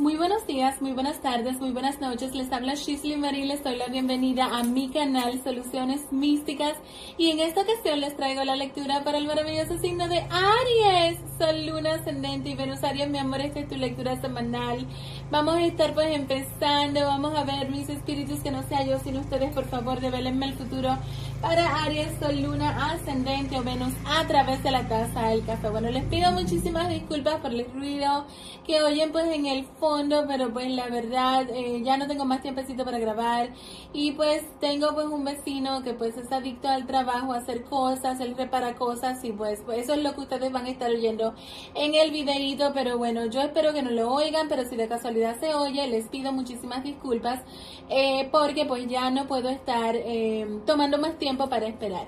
Muy buenos días, muy buenas tardes, muy buenas noches. Les habla Shisley Marie. Les doy la bienvenida a mi canal Soluciones Místicas. Y en esta ocasión les traigo la lectura para el maravilloso signo de Aries. Sol, Luna, Ascendente y Venus. Aries, mi amor, esta es tu lectura semanal. Vamos a estar pues empezando. Vamos a ver mis espíritus que no sea yo, sino ustedes, por favor, develenme el futuro para Aries, Sol, Luna, Ascendente o Venus a través de la taza del café. Bueno, les pido muchísimas disculpas por el ruido que oyen pues en el fondo, pero pues la verdad eh, ya no tengo más tiempecito para grabar y pues tengo pues un vecino que pues es adicto al trabajo, a hacer cosas, él repara cosas y pues, pues eso es lo que ustedes van a estar oyendo en el videíto, pero bueno, yo espero que no lo oigan, pero si de casualidad se oye, les pido muchísimas disculpas eh, porque pues ya no puedo estar eh, tomando más tiempo para esperar.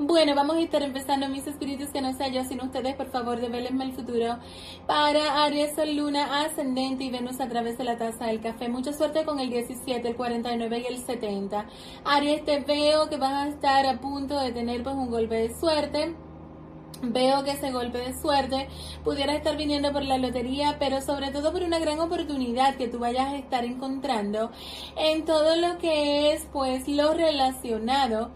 Bueno, vamos a estar empezando mis espíritus que no sé yo, sino ustedes, por favor, develenme el futuro para Aries, Sol, Luna, Ascendente y Venus a través de la taza del café. Mucha suerte con el 17, el 49 y el 70. Aries, te veo que vas a estar a punto de tener pues un golpe de suerte. Veo que ese golpe de suerte pudiera estar viniendo por la lotería, pero sobre todo por una gran oportunidad que tú vayas a estar encontrando en todo lo que es pues lo relacionado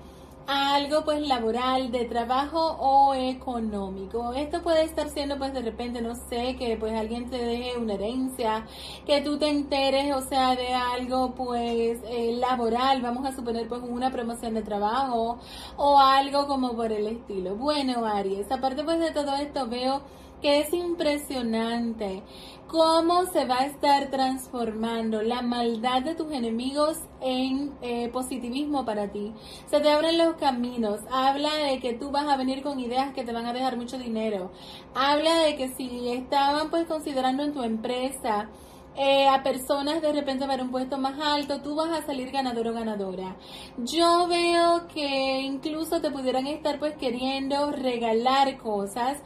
algo pues laboral, de trabajo o económico. Esto puede estar siendo pues de repente, no sé, que pues alguien te deje una herencia, que tú te enteres, o sea, de algo pues eh, laboral, vamos a suponer pues una promoción de trabajo o algo como por el estilo. Bueno, Aries, aparte pues de todo esto veo que es impresionante cómo se va a estar transformando la maldad de tus enemigos en eh, positivismo para ti. Se te abren los caminos. Habla de que tú vas a venir con ideas que te van a dejar mucho dinero. Habla de que si estaban pues considerando en tu empresa eh, a personas de repente para un puesto más alto, tú vas a salir ganador o ganadora. Yo veo que incluso te pudieran estar pues queriendo regalar cosas.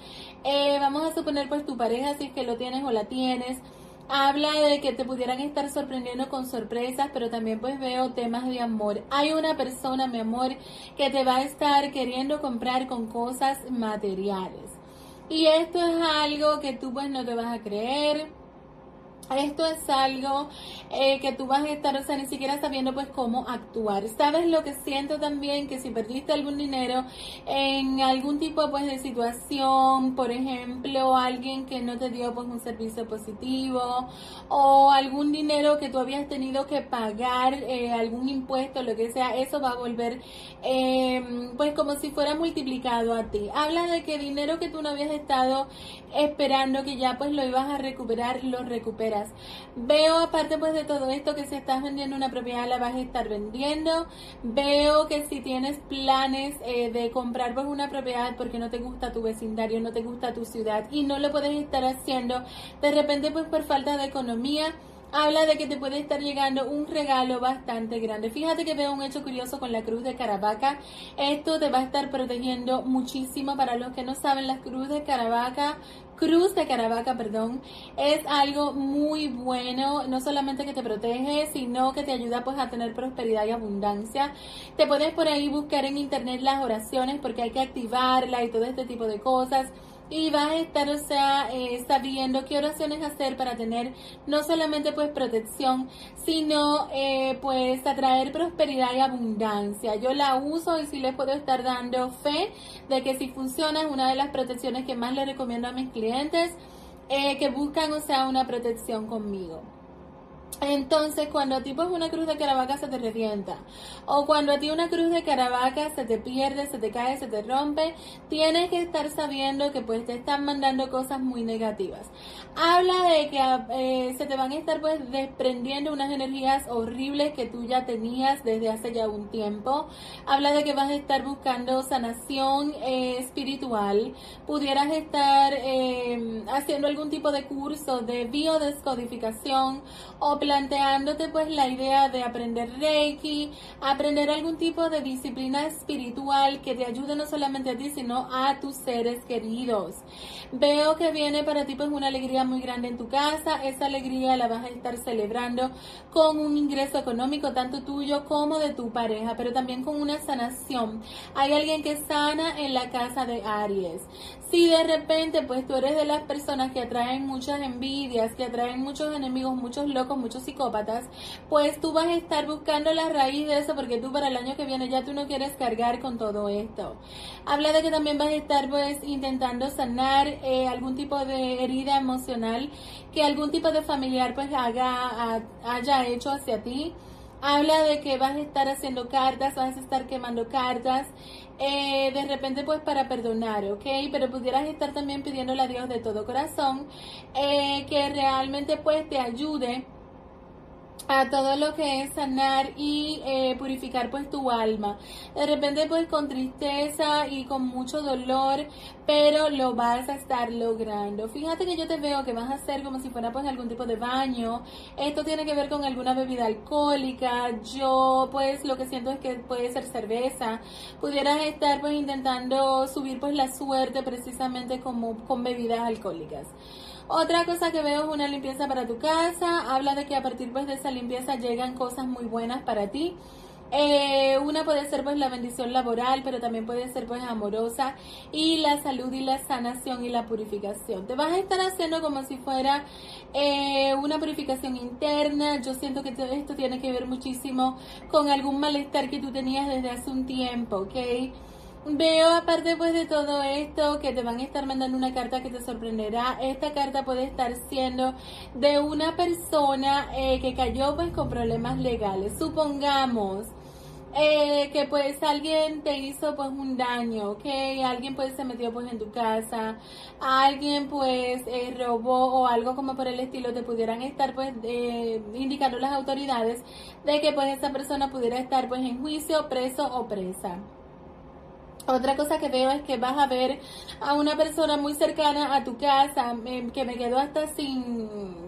Eh, vamos a suponer pues tu pareja si es que lo tienes o la tienes. Habla de que te pudieran estar sorprendiendo con sorpresas, pero también pues veo temas de amor. Hay una persona, mi amor, que te va a estar queriendo comprar con cosas materiales. Y esto es algo que tú pues no te vas a creer esto es algo eh, que tú vas a estar, o sea, ni siquiera sabiendo pues cómo actuar. ¿Sabes lo que siento también? Que si perdiste algún dinero en algún tipo pues de situación, por ejemplo, alguien que no te dio pues un servicio positivo o algún dinero que tú habías tenido que pagar, eh, algún impuesto, lo que sea, eso va a volver eh, pues como si fuera multiplicado a ti. Habla de que dinero que tú no habías estado esperando que ya pues lo ibas a recuperar, lo recuperas. Veo aparte pues de todo esto que si estás vendiendo una propiedad la vas a estar vendiendo. Veo que si tienes planes eh, de comprar pues una propiedad porque no te gusta tu vecindario, no te gusta tu ciudad y no lo puedes estar haciendo de repente pues por falta de economía habla de que te puede estar llegando un regalo bastante grande. Fíjate que veo un hecho curioso con la cruz de Caravaca. Esto te va a estar protegiendo muchísimo. Para los que no saben, la cruz de Caravaca Cruz de Caravaca, perdón, es algo muy bueno, no solamente que te protege, sino que te ayuda pues a tener prosperidad y abundancia. Te puedes por ahí buscar en internet las oraciones porque hay que activarla y todo este tipo de cosas y vas a estar, o sea, eh, sabiendo qué oraciones hacer para tener no solamente pues protección, sino eh, pues atraer prosperidad y abundancia. Yo la uso y sí les puedo estar dando fe de que si funciona es una de las protecciones que más les recomiendo a mis clientes. eh, que buscan, o sea, una protección conmigo. Entonces, cuando a ti pues una cruz de caravaca se te revienta, o cuando a ti una cruz de caravaca se te pierde, se te cae, se te rompe, tienes que estar sabiendo que pues te están mandando cosas muy negativas. Habla de que eh, se te van a estar pues desprendiendo unas energías horribles que tú ya tenías desde hace ya un tiempo. Habla de que vas a estar buscando sanación eh, espiritual. Pudieras estar eh, haciendo algún tipo de curso de biodescodificación o planteándote pues la idea de aprender Reiki, aprender algún tipo de disciplina espiritual que te ayude no solamente a ti, sino a tus seres queridos. Veo que viene para ti pues una alegría muy grande en tu casa, esa alegría la vas a estar celebrando con un ingreso económico tanto tuyo como de tu pareja, pero también con una sanación. Hay alguien que sana en la casa de Aries. Si de repente pues tú eres de las personas que atraen muchas envidias, que atraen muchos enemigos, muchos locos, muchos psicópatas, pues tú vas a estar buscando la raíz de eso porque tú para el año que viene ya tú no quieres cargar con todo esto. Habla de que también vas a estar pues intentando sanar eh, algún tipo de herida emocional que algún tipo de familiar pues haga, haya hecho hacia ti. Habla de que vas a estar haciendo cartas, vas a estar quemando cartas, eh, de repente pues para perdonar, ¿ok? Pero pudieras estar también pidiéndole a Dios de todo corazón eh, que realmente pues te ayude a todo lo que es sanar y eh, purificar pues tu alma. De repente pues con tristeza y con mucho dolor, pero lo vas a estar logrando. Fíjate que yo te veo que vas a hacer como si fuera pues algún tipo de baño. Esto tiene que ver con alguna bebida alcohólica. Yo pues lo que siento es que puede ser cerveza. Pudieras estar pues intentando subir pues la suerte precisamente como con bebidas alcohólicas. Otra cosa que veo es una limpieza para tu casa. Habla de que a partir pues, de esa limpieza llegan cosas muy buenas para ti. Eh, una puede ser pues la bendición laboral, pero también puede ser pues amorosa y la salud y la sanación y la purificación. Te vas a estar haciendo como si fuera eh, una purificación interna. Yo siento que esto tiene que ver muchísimo con algún malestar que tú tenías desde hace un tiempo, ¿ok? Veo aparte pues de todo esto que te van a estar mandando una carta que te sorprenderá. Esta carta puede estar siendo de una persona eh, que cayó pues con problemas legales. Supongamos eh, que pues alguien te hizo pues un daño, ¿ok? Alguien pues se metió pues en tu casa, alguien pues eh, robó o algo como por el estilo, te pudieran estar pues indicando las autoridades de que pues esa persona pudiera estar pues en juicio, preso o presa. Otra cosa que veo es que vas a ver a una persona muy cercana a tu casa, que me quedó hasta sin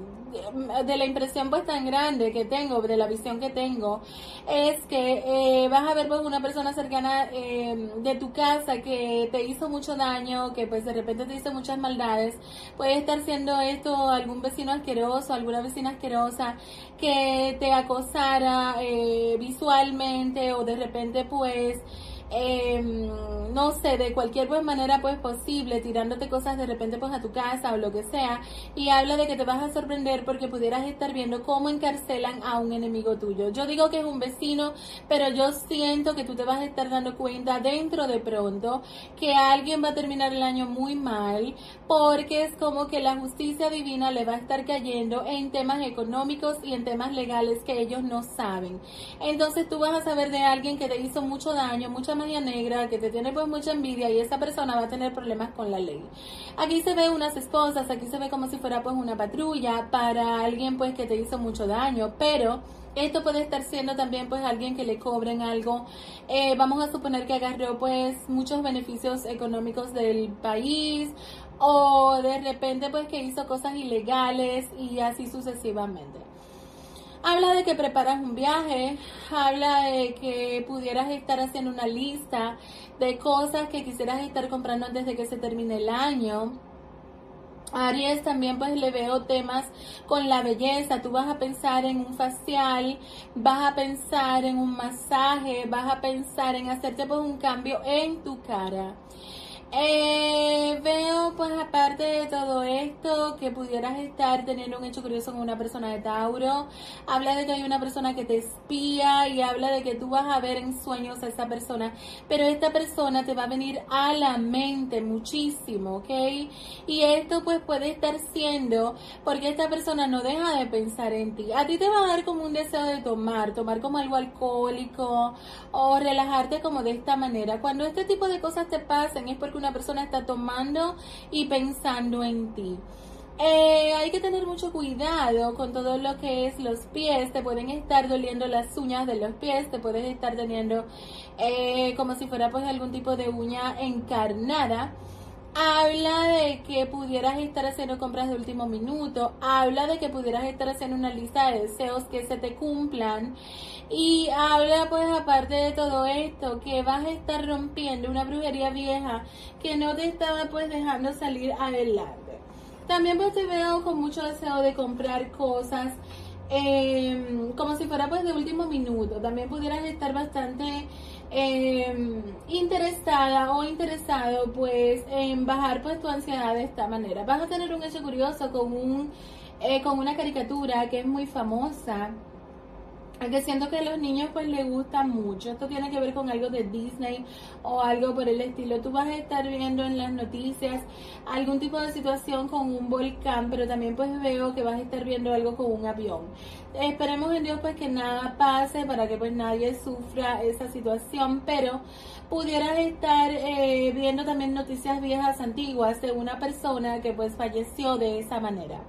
de la impresión pues tan grande que tengo, de la visión que tengo, es que eh, vas a ver pues una persona cercana eh, de tu casa que te hizo mucho daño, que pues de repente te hizo muchas maldades, puede estar siendo esto algún vecino asqueroso, alguna vecina asquerosa que te acosara eh, visualmente o de repente pues eh, no sé, de cualquier buena manera pues posible, tirándote cosas de repente pues a tu casa o lo que sea, y habla de que te vas a sorprender porque pudieras estar viendo cómo encarcelan a un enemigo tuyo. Yo digo que es un vecino, pero yo siento que tú te vas a estar dando cuenta dentro de pronto que alguien va a terminar el año muy mal, porque es como que la justicia divina le va a estar cayendo en temas económicos y en temas legales que ellos no saben. Entonces tú vas a saber de alguien que te hizo mucho daño, mucha magia negra, que te tiene pues mucha envidia y esa persona va a tener problemas con la ley. Aquí se ve unas esposas, aquí se ve como si fuera pues una patrulla para alguien pues que te hizo mucho daño, pero esto puede estar siendo también pues alguien que le cobren algo. Eh, vamos a suponer que agarró pues muchos beneficios económicos del país o de repente pues que hizo cosas ilegales y así sucesivamente. Habla de que preparas un viaje, habla de que pudieras estar haciendo una lista de cosas que quisieras estar comprando antes de que se termine el año. Aries también pues le veo temas con la belleza, tú vas a pensar en un facial, vas a pensar en un masaje, vas a pensar en hacerte pues un cambio en tu cara. Eh, veo, pues aparte de todo esto, que pudieras estar teniendo un hecho curioso con una persona de Tauro. Habla de que hay una persona que te espía y habla de que tú vas a ver en sueños a esa persona. Pero esta persona te va a venir a la mente muchísimo, ¿ok? Y esto pues puede estar siendo porque esta persona no deja de pensar en ti. A ti te va a dar como un deseo de tomar, tomar como algo alcohólico o relajarte como de esta manera. Cuando este tipo de cosas te pasen es porque una persona está tomando y pensando en ti. Eh, hay que tener mucho cuidado con todo lo que es los pies. Te pueden estar doliendo las uñas de los pies. Te puedes estar teniendo eh, como si fuera pues algún tipo de uña encarnada. Habla de que pudieras estar haciendo compras de último minuto. Habla de que pudieras estar haciendo una lista de deseos que se te cumplan. Y habla pues aparte de todo esto que vas a estar rompiendo una brujería vieja que no te estaba pues dejando salir adelante. También pues te veo con mucho deseo de comprar cosas eh, como si fuera pues de último minuto. También pudieras estar bastante eh, interesada o interesado pues en bajar pues tu ansiedad de esta manera. Vas a tener un hecho curioso con un eh, con una caricatura que es muy famosa que siento que a los niños pues les gusta mucho. Esto tiene que ver con algo de Disney o algo por el estilo. Tú vas a estar viendo en las noticias algún tipo de situación con un volcán, pero también pues veo que vas a estar viendo algo con un avión. Esperemos en Dios pues que nada pase para que pues nadie sufra esa situación, pero pudieras estar eh, viendo también noticias viejas antiguas de una persona que pues falleció de esa manera.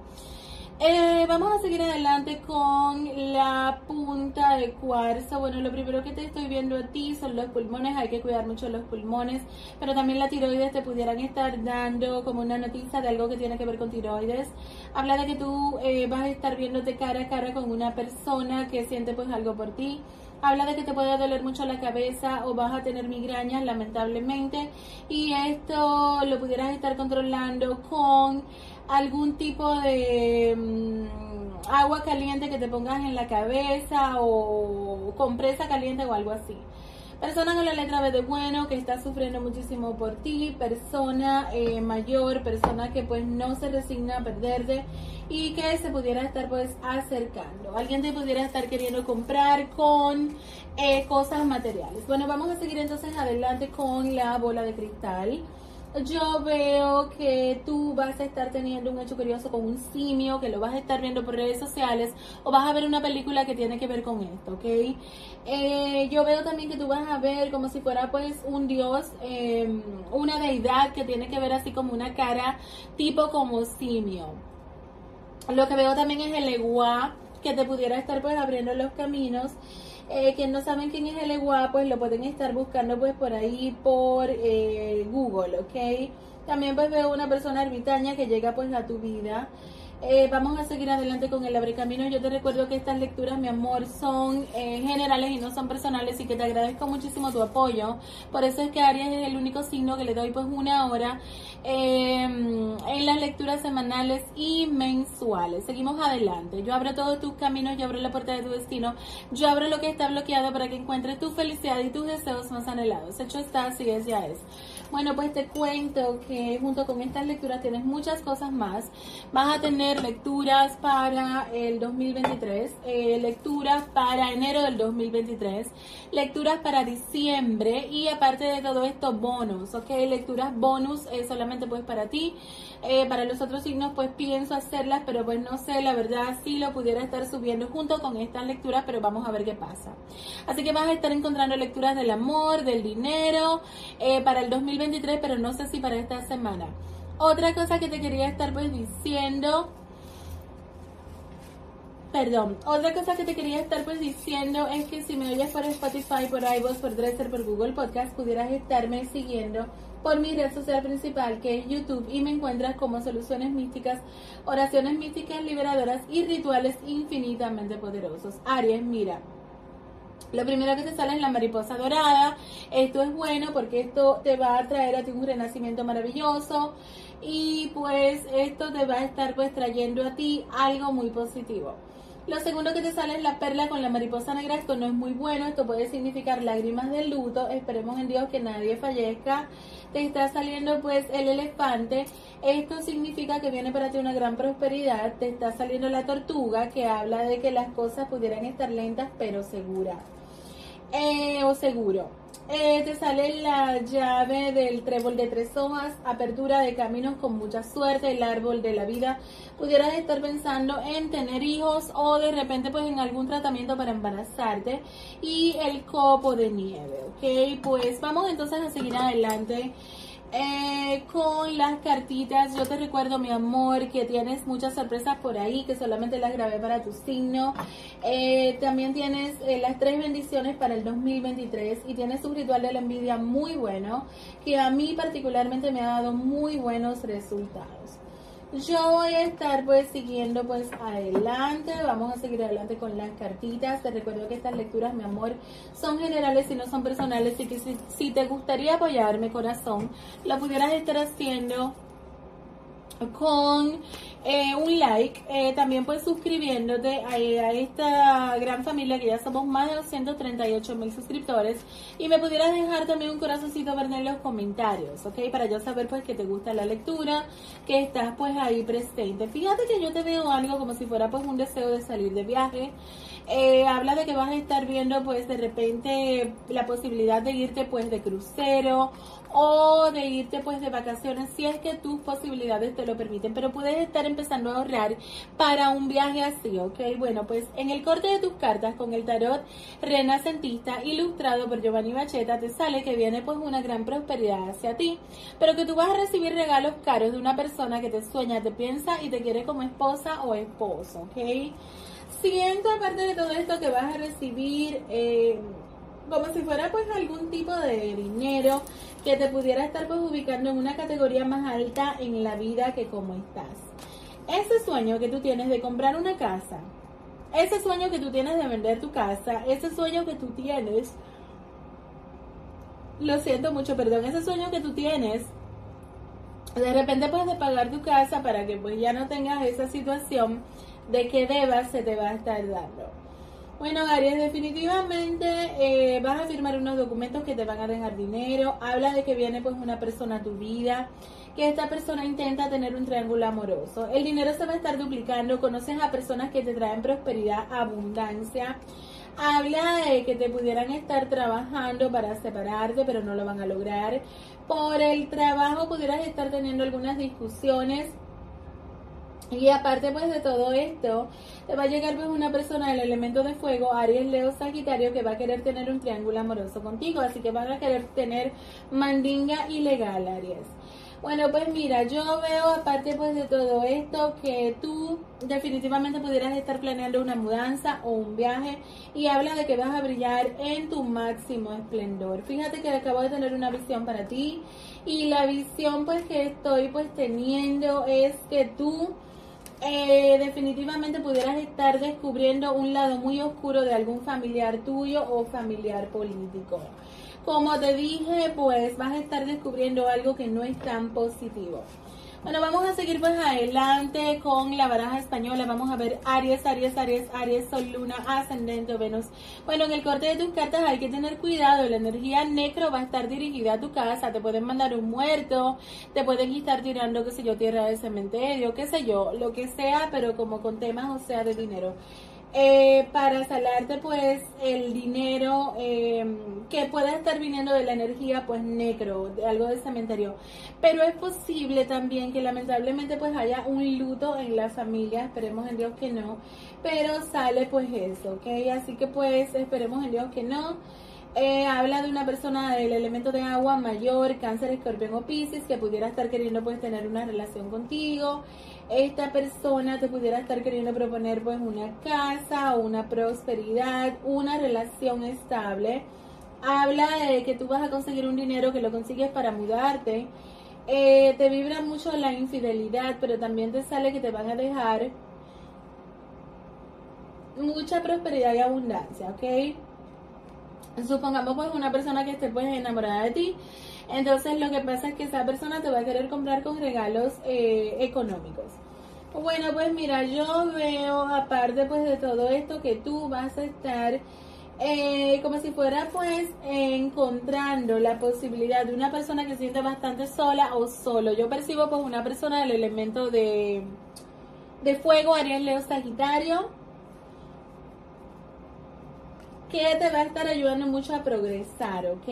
Eh, vamos a seguir adelante con la punta de cuarzo. Bueno, lo primero que te estoy viendo a ti son los pulmones. Hay que cuidar mucho los pulmones. Pero también la tiroides te pudieran estar dando como una noticia de algo que tiene que ver con tiroides. Habla de que tú eh, vas a estar viéndote cara a cara con una persona que siente pues algo por ti. Habla de que te puede doler mucho la cabeza o vas a tener migrañas, lamentablemente. Y esto lo pudieras estar controlando con algún tipo de mm, agua caliente que te pongas en la cabeza o compresa caliente o algo así. Persona con la letra B de bueno, que está sufriendo muchísimo por ti, persona eh, mayor, persona que pues no se resigna a perderte y que se pudiera estar pues acercando. Alguien te pudiera estar queriendo comprar con eh, cosas materiales. Bueno, vamos a seguir entonces adelante con la bola de cristal yo veo que tú vas a estar teniendo un hecho curioso con un simio, que lo vas a estar viendo por redes sociales, o vas a ver una película que tiene que ver con esto, ¿ok? Eh, yo veo también que tú vas a ver como si fuera pues un dios, em, una deidad que tiene que ver así como una cara tipo como simio. Lo que veo también es el eguá que te pudiera estar pues abriendo los caminos eh, quien no saben quién es el EGUA, pues lo pueden estar buscando pues por ahí por eh, Google, ¿ok? También pues veo una persona ermitaña que llega pues a tu vida eh, vamos a seguir adelante con el Abre Camino. Yo te recuerdo que estas lecturas, mi amor, son eh, generales y no son personales y que te agradezco muchísimo tu apoyo. Por eso es que Aries es el único signo que le doy pues una hora em, en las lecturas semanales y mensuales. Seguimos adelante. Yo abro todos tus caminos, yo abro la puerta de tu destino, yo abro lo que está bloqueado para que encuentres tu felicidad y tus deseos más anhelados. Hecho está, así es, ya es. Bueno, pues te cuento que junto con estas lecturas tienes muchas cosas más. Vas a tener lecturas para el 2023, eh, lecturas para enero del 2023, lecturas para diciembre y aparte de todo esto, bonus, ¿ok? Lecturas bonus eh, solamente pues para ti. Eh, para los otros signos pues pienso hacerlas, pero pues no sé, la verdad sí lo pudiera estar subiendo junto con estas lecturas, pero vamos a ver qué pasa. Así que vas a estar encontrando lecturas del amor, del dinero, para el 2023 pero no sé si para esta semana. Otra cosa que te quería estar pues diciendo, perdón, otra cosa que te quería estar pues diciendo es que si me oyes por Spotify, por iVoox, por Dresser, por Google Podcast, pudieras estarme siguiendo por mi red social principal que es YouTube y me encuentras como soluciones místicas, oraciones místicas liberadoras y rituales infinitamente poderosos. Aries, mira, lo primero que te sale es la mariposa dorada. Esto es bueno porque esto te va a traer a ti un renacimiento maravilloso y pues esto te va a estar pues trayendo a ti algo muy positivo. Lo segundo que te sale es la perla con la mariposa negra. Esto no es muy bueno. Esto puede significar lágrimas de luto. Esperemos en Dios que nadie fallezca. Te está saliendo pues el elefante. Esto significa que viene para ti una gran prosperidad. Te está saliendo la tortuga que habla de que las cosas pudieran estar lentas pero seguras. Eh, o seguro. Eh, te sale la llave del trébol de tres hojas, apertura de caminos con mucha suerte, el árbol de la vida. Pudieras estar pensando en tener hijos o de repente pues en algún tratamiento para embarazarte. Y el copo de nieve, ¿ok? Pues vamos entonces a seguir adelante. Eh, con las cartitas, yo te recuerdo, mi amor, que tienes muchas sorpresas por ahí, que solamente las grabé para tu signo. Eh, también tienes eh, las tres bendiciones para el 2023 y tienes un ritual de la envidia muy bueno, que a mí particularmente me ha dado muy buenos resultados yo voy a estar pues siguiendo pues adelante, vamos a seguir adelante con las cartitas, te recuerdo que estas lecturas mi amor son generales y no son personales y que si, te gustaría apoyarme corazón, lo pudieras estar haciendo con eh, un like, eh, también pues suscribiéndote a, esta gran familia que ya somos más de 238 mil suscriptores y me pudieras dejar también un corazoncito verde en los comentarios, ¿ok? Para yo saber pues que te gusta la lectura, que estás pues ahí presente. Fíjate que yo te veo algo como si fuera pues un deseo de salir de viaje. Eh, habla de que vas a estar viendo pues de repente la posibilidad de irte pues de crucero o de irte pues de vacaciones si es que tus posibilidades te lo permiten, pero puedes estar empezando a ahorrar para un viaje así, ¿ok? Bueno, pues en el corte de tus cartas con el tarot renacentista ilustrado por Giovanni Bacheta te sale que viene pues una gran prosperidad hacia ti, pero que tú vas a recibir regalos caros de una persona que te sueña, te piensa y te quiere como esposa o esposo, ¿ok? Siento aparte de todo esto que vas a recibir... Eh, como si fuera pues algún tipo de dinero que te pudiera estar pues ubicando en una categoría más alta en la vida que como estás. Ese sueño que tú tienes de comprar una casa, ese sueño que tú tienes de vender tu casa, ese sueño que tú tienes, lo siento mucho, perdón, ese sueño que tú tienes, de repente pues de pagar tu casa para que pues ya no tengas esa situación de que debas se te va a estar dando. Bueno, Aries, definitivamente eh, vas a firmar unos documentos que te van a dejar dinero. Habla de que viene pues una persona a tu vida, que esta persona intenta tener un triángulo amoroso. El dinero se va a estar duplicando. Conoces a personas que te traen prosperidad, abundancia. Habla de que te pudieran estar trabajando para separarte, pero no lo van a lograr. Por el trabajo pudieras estar teniendo algunas discusiones y aparte pues de todo esto, te va a llegar pues una persona del elemento de fuego, Aries, Leo, Sagitario, que va a querer tener un triángulo amoroso contigo, así que van a querer tener mandinga ilegal, Aries. Bueno, pues mira, yo veo aparte pues de todo esto que tú definitivamente pudieras estar planeando una mudanza o un viaje y habla de que vas a brillar en tu máximo esplendor. Fíjate que acabo de tener una visión para ti y la visión pues que estoy pues teniendo es que tú eh, definitivamente pudieras estar descubriendo un lado muy oscuro de algún familiar tuyo o familiar político. Como te dije, pues vas a estar descubriendo algo que no es tan positivo. Bueno, vamos a seguir pues adelante con la baraja española. Vamos a ver Aries, Aries, Aries, Aries, Sol, Luna, Ascendente, Venus. Bueno, en el corte de tus cartas hay que tener cuidado. La energía necro va a estar dirigida a tu casa. Te pueden mandar un muerto, te pueden estar tirando, qué sé yo, tierra de cementerio, qué sé yo, lo que sea, pero como con temas, o sea, de dinero. Eh, para salarte pues el dinero eh, que pueda estar viniendo de la energía pues negro, de algo de cementerio. Pero es posible también que lamentablemente pues haya un luto en la familia, esperemos en Dios que no, pero sale pues eso, ¿ok? Así que pues esperemos en Dios que no. Eh, habla de una persona del elemento de agua mayor, cáncer, escorpión o piscis, que pudiera estar queriendo pues tener una relación contigo esta persona te pudiera estar queriendo proponer pues una casa, una prosperidad, una relación estable. Habla de que tú vas a conseguir un dinero que lo consigues para mudarte. Eh, te vibra mucho la infidelidad, pero también te sale que te van a dejar mucha prosperidad y abundancia, ¿ok? Supongamos pues una persona que esté pues enamorada de ti entonces lo que pasa es que esa persona te va a querer comprar con regalos eh, económicos. Bueno, pues mira, yo veo, aparte pues de todo esto, que tú vas a estar eh, como si fuera pues encontrando la posibilidad de una persona que se siente bastante sola o solo. Yo percibo pues una persona del elemento de, de fuego, Aries, Leo, Sagitario, que te va a estar ayudando mucho a progresar, ¿ok?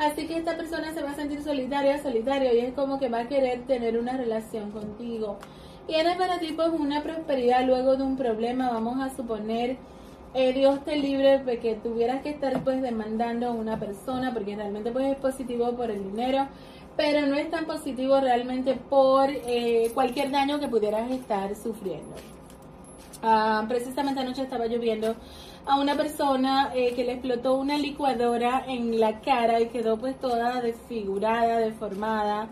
Así que esta persona se va a sentir solitaria, solitario y es como que va a querer tener una relación contigo. Tiene para ti pues una prosperidad luego de un problema, vamos a suponer eh, Dios te libre de que tuvieras que estar pues demandando a una persona porque realmente pues es positivo por el dinero pero no es tan positivo realmente por eh, cualquier daño que pudieras estar sufriendo ah, precisamente anoche estaba lloviendo a una persona eh, que le explotó una licuadora en la cara y quedó pues toda desfigurada, deformada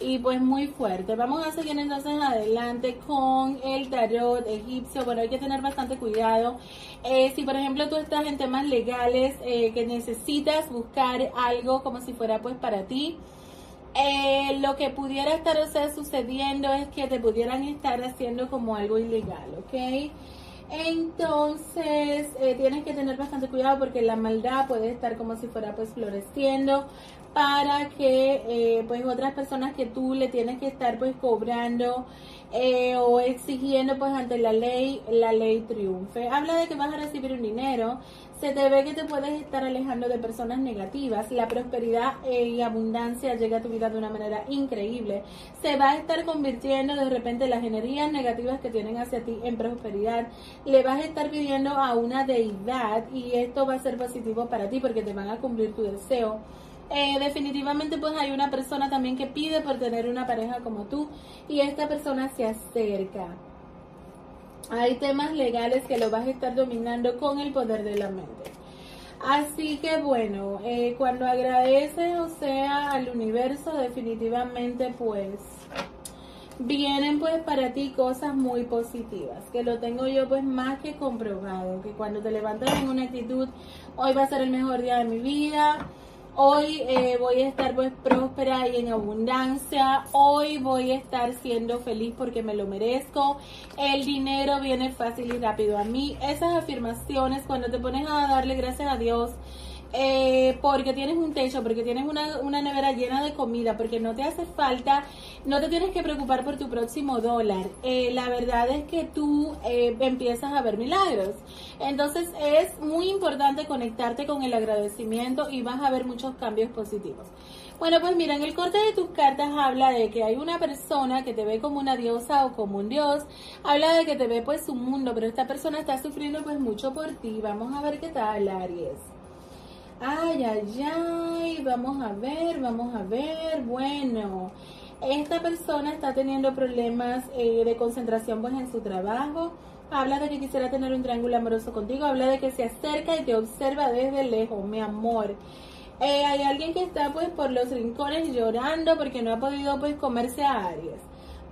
y pues muy fuerte. Vamos a seguir entonces adelante con el tarot egipcio. Bueno, hay que tener bastante cuidado. Eh, si por ejemplo tú estás en temas legales eh, que necesitas buscar algo como si fuera pues para ti. Eh, lo que pudiera estar sucediendo es que te pudieran estar haciendo como algo ilegal, ¿ok? Entonces tienes que tener bastante cuidado porque la maldad puede estar como si fuera pues floreciendo para que eh, pues otras personas que tú le tienes que estar pues cobrando eh, o exigiendo pues ante la ley, la ley triunfe. Habla de que vas a recibir un dinero, se te ve que te puedes estar alejando de personas negativas, la prosperidad y abundancia llega a tu vida de una manera increíble, se va a estar convirtiendo de repente las energías negativas que tienen hacia ti en prosperidad, le vas a estar pidiendo a una deidad y esto va a ser positivo para ti porque te van a cumplir tu deseo. Eh, definitivamente pues hay una persona también que pide por tener una pareja como tú y esta persona se acerca. Hay temas legales que lo vas a estar dominando con el poder de la mente. Así que bueno, eh, cuando agradeces, o sea, al universo, definitivamente pues vienen pues para ti cosas muy positivas, que lo tengo yo pues más que comprobado, que cuando te levantas en una actitud, hoy va a ser el mejor día de mi vida, Hoy eh, voy a estar pues próspera y en abundancia. Hoy voy a estar siendo feliz porque me lo merezco. El dinero viene fácil y rápido a mí. Esas afirmaciones cuando te pones a darle gracias a Dios eh, porque tienes un techo, porque tienes una, nevera llena de comida, porque no te hace falta, no te tienes que preocupar por tu próximo dólar. Eh, la verdad es que tú eh, empiezas a ver milagros. Entonces es muy importante conectarte con el agradecimiento y vas a ver muchos cambios positivos. Bueno, pues mira, en el corte de tus cartas habla de que hay una persona que te ve como una diosa o como un dios, habla de que te ve pues su mundo, pero esta persona está sufriendo pues mucho por ti. Vamos a ver qué tal, Aries. Ay, ay, ay, vamos a ver, vamos a ver. Bueno, esta persona está teniendo problemas eh, de concentración pues en su trabajo. Habla de que quisiera tener un triángulo amoroso contigo. Habla de que se acerca y te observa desde lejos, mi amor. Eh, hay alguien que está pues por los rincones llorando porque no ha podido pues comerse a Aries.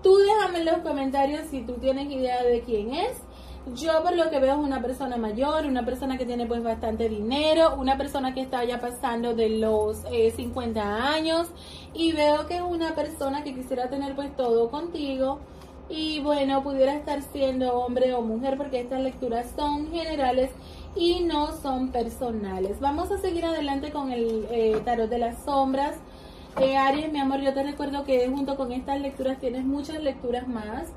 Tú déjame en los comentarios si tú tienes idea de quién es yo por lo que veo es una persona mayor, una persona que tiene pues bastante dinero, una persona que está ya pasando de los 50 eh, años y veo que es una persona que quisiera tener pues todo contigo y bueno, pudiera estar siendo hombre o mujer porque estas lecturas son generales y no son personales. Vamos a seguir adelante con el eh, tarot de las sombras. Eh, Aries, mi amor, yo te recuerdo que junto con estas lecturas tienes muchas lecturas más.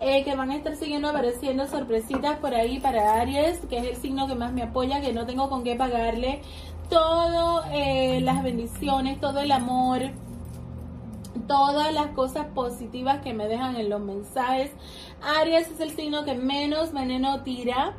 Eh, que van a estar siguiendo apareciendo sorpresitas por ahí para Aries, que es el signo que más me apoya, que no tengo con qué pagarle todo eh, las bendiciones, todo el amor, todas las cosas positivas que me dejan en los mensajes. Aries es el signo que menos veneno tira.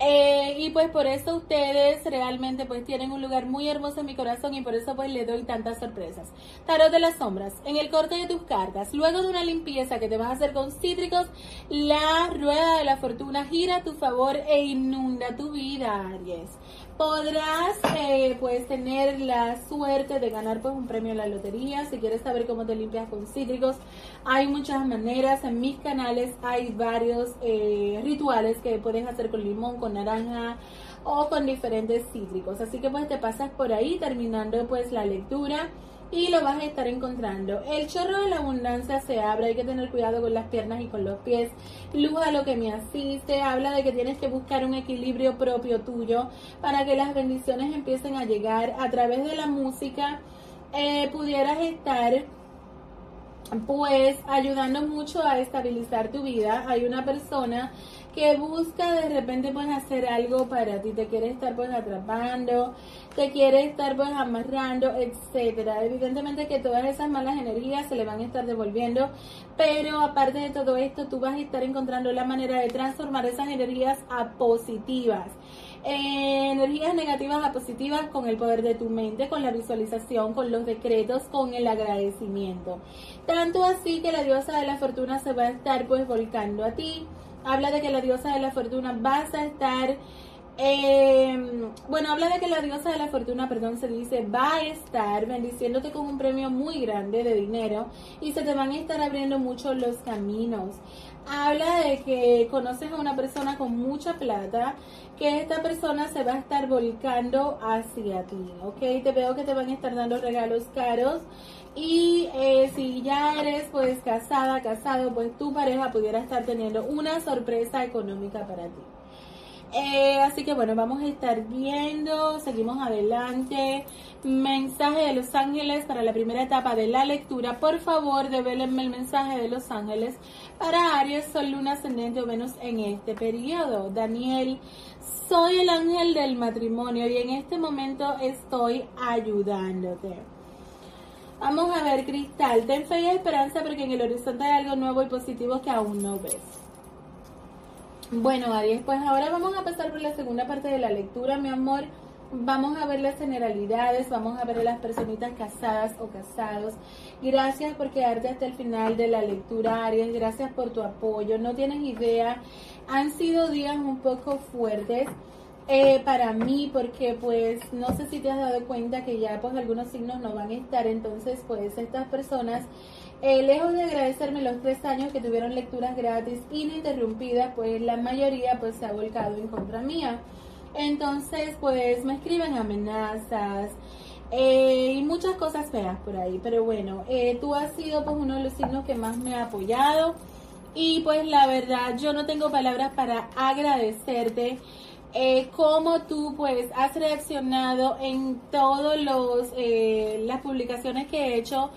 Eh, y pues por eso ustedes realmente pues tienen un lugar muy hermoso en mi corazón y por eso pues le doy tantas sorpresas. Tarot de las sombras, en el corte de tus cartas, luego de una limpieza que te vas a hacer con cítricos, la rueda de la fortuna gira a tu favor e inunda tu vida, Aries podrás eh, pues tener la suerte de ganar pues un premio en la lotería. Si quieres saber cómo te limpias con cítricos hay muchas maneras. En mis canales hay varios eh, rituales que puedes hacer con limón con naranja o con diferentes cítricos. Así que pues te pasas por ahí terminando pues la lectura y lo vas a estar encontrando. El chorro de la abundancia se abre, hay que tener cuidado con las piernas y con los pies. Luz a lo que me asiste, habla de que tienes que buscar un equilibrio propio tuyo para que las bendiciones empiecen a llegar a través de la música. Eh, pudieras estar pues ayudando mucho a estabilizar tu vida. Hay una persona que busca de repente pues hacer algo para ti, te quiere estar pues atrapando, te quiere estar pues amarrando, etcétera. Evidentemente que todas esas malas energías se le van a estar devolviendo, pero aparte de todo esto, tú vas a estar encontrando la manera de transformar esas energías a positivas. Eh, energías negativas a positivas con el poder de tu mente, con la visualización, con los decretos, con el agradecimiento. Tanto así que la diosa de la fortuna se va a estar pues volcando a ti habla de que la diosa de la fortuna vas a estar, eh, bueno, habla de que la diosa de la fortuna, perdón, se dice, va a estar bendiciéndote con un premio muy grande de dinero y se te van a estar abriendo mucho los caminos. Habla de que conoces a una persona con mucha plata, que esta persona se va a estar volcando hacia ti, ¿ok? Te veo que te van a estar dando regalos caros y eh, si ya eres pues casada, casado, pues tu pareja pudiera estar teniendo una sorpresa económica para ti. Eh, así que bueno, vamos a estar viendo, seguimos adelante. Mensaje de los ángeles para la primera etapa de la lectura. Por favor, develenme el mensaje de los ángeles para Aries, Sol, Luna, Ascendente o Venus en este periodo. Daniel, soy el ángel del matrimonio y en este momento estoy ayudándote. Vamos a ver, Cristal, ten fe y esperanza porque en el horizonte hay algo nuevo y positivo que aún no ves. Bueno, Aries, pues ahora vamos a pasar por la segunda parte de la lectura, mi amor. Vamos a ver las generalidades, vamos a ver a las personitas casadas o casados. Gracias por quedarte hasta el final de la lectura, Aries. Gracias por tu apoyo. No tienes idea, han sido días un poco fuertes eh, para mí porque pues no sé si te has dado cuenta que ya pues algunos signos no van a estar entonces pues estas personas eh, lejos de agradecerme los tres años que tuvieron lecturas gratis ininterrumpidas pues la mayoría pues se ha volcado en contra mía. Entonces pues me escriben amenazas eh, y muchas cosas feas por ahí. Pero bueno tú has sido pues uno de los signos que más me ha apoyado. Y pues la verdad yo no tengo palabras para agradecerte eh, cómo tú pues has reaccionado en todos los eh, las publicaciones que he hecho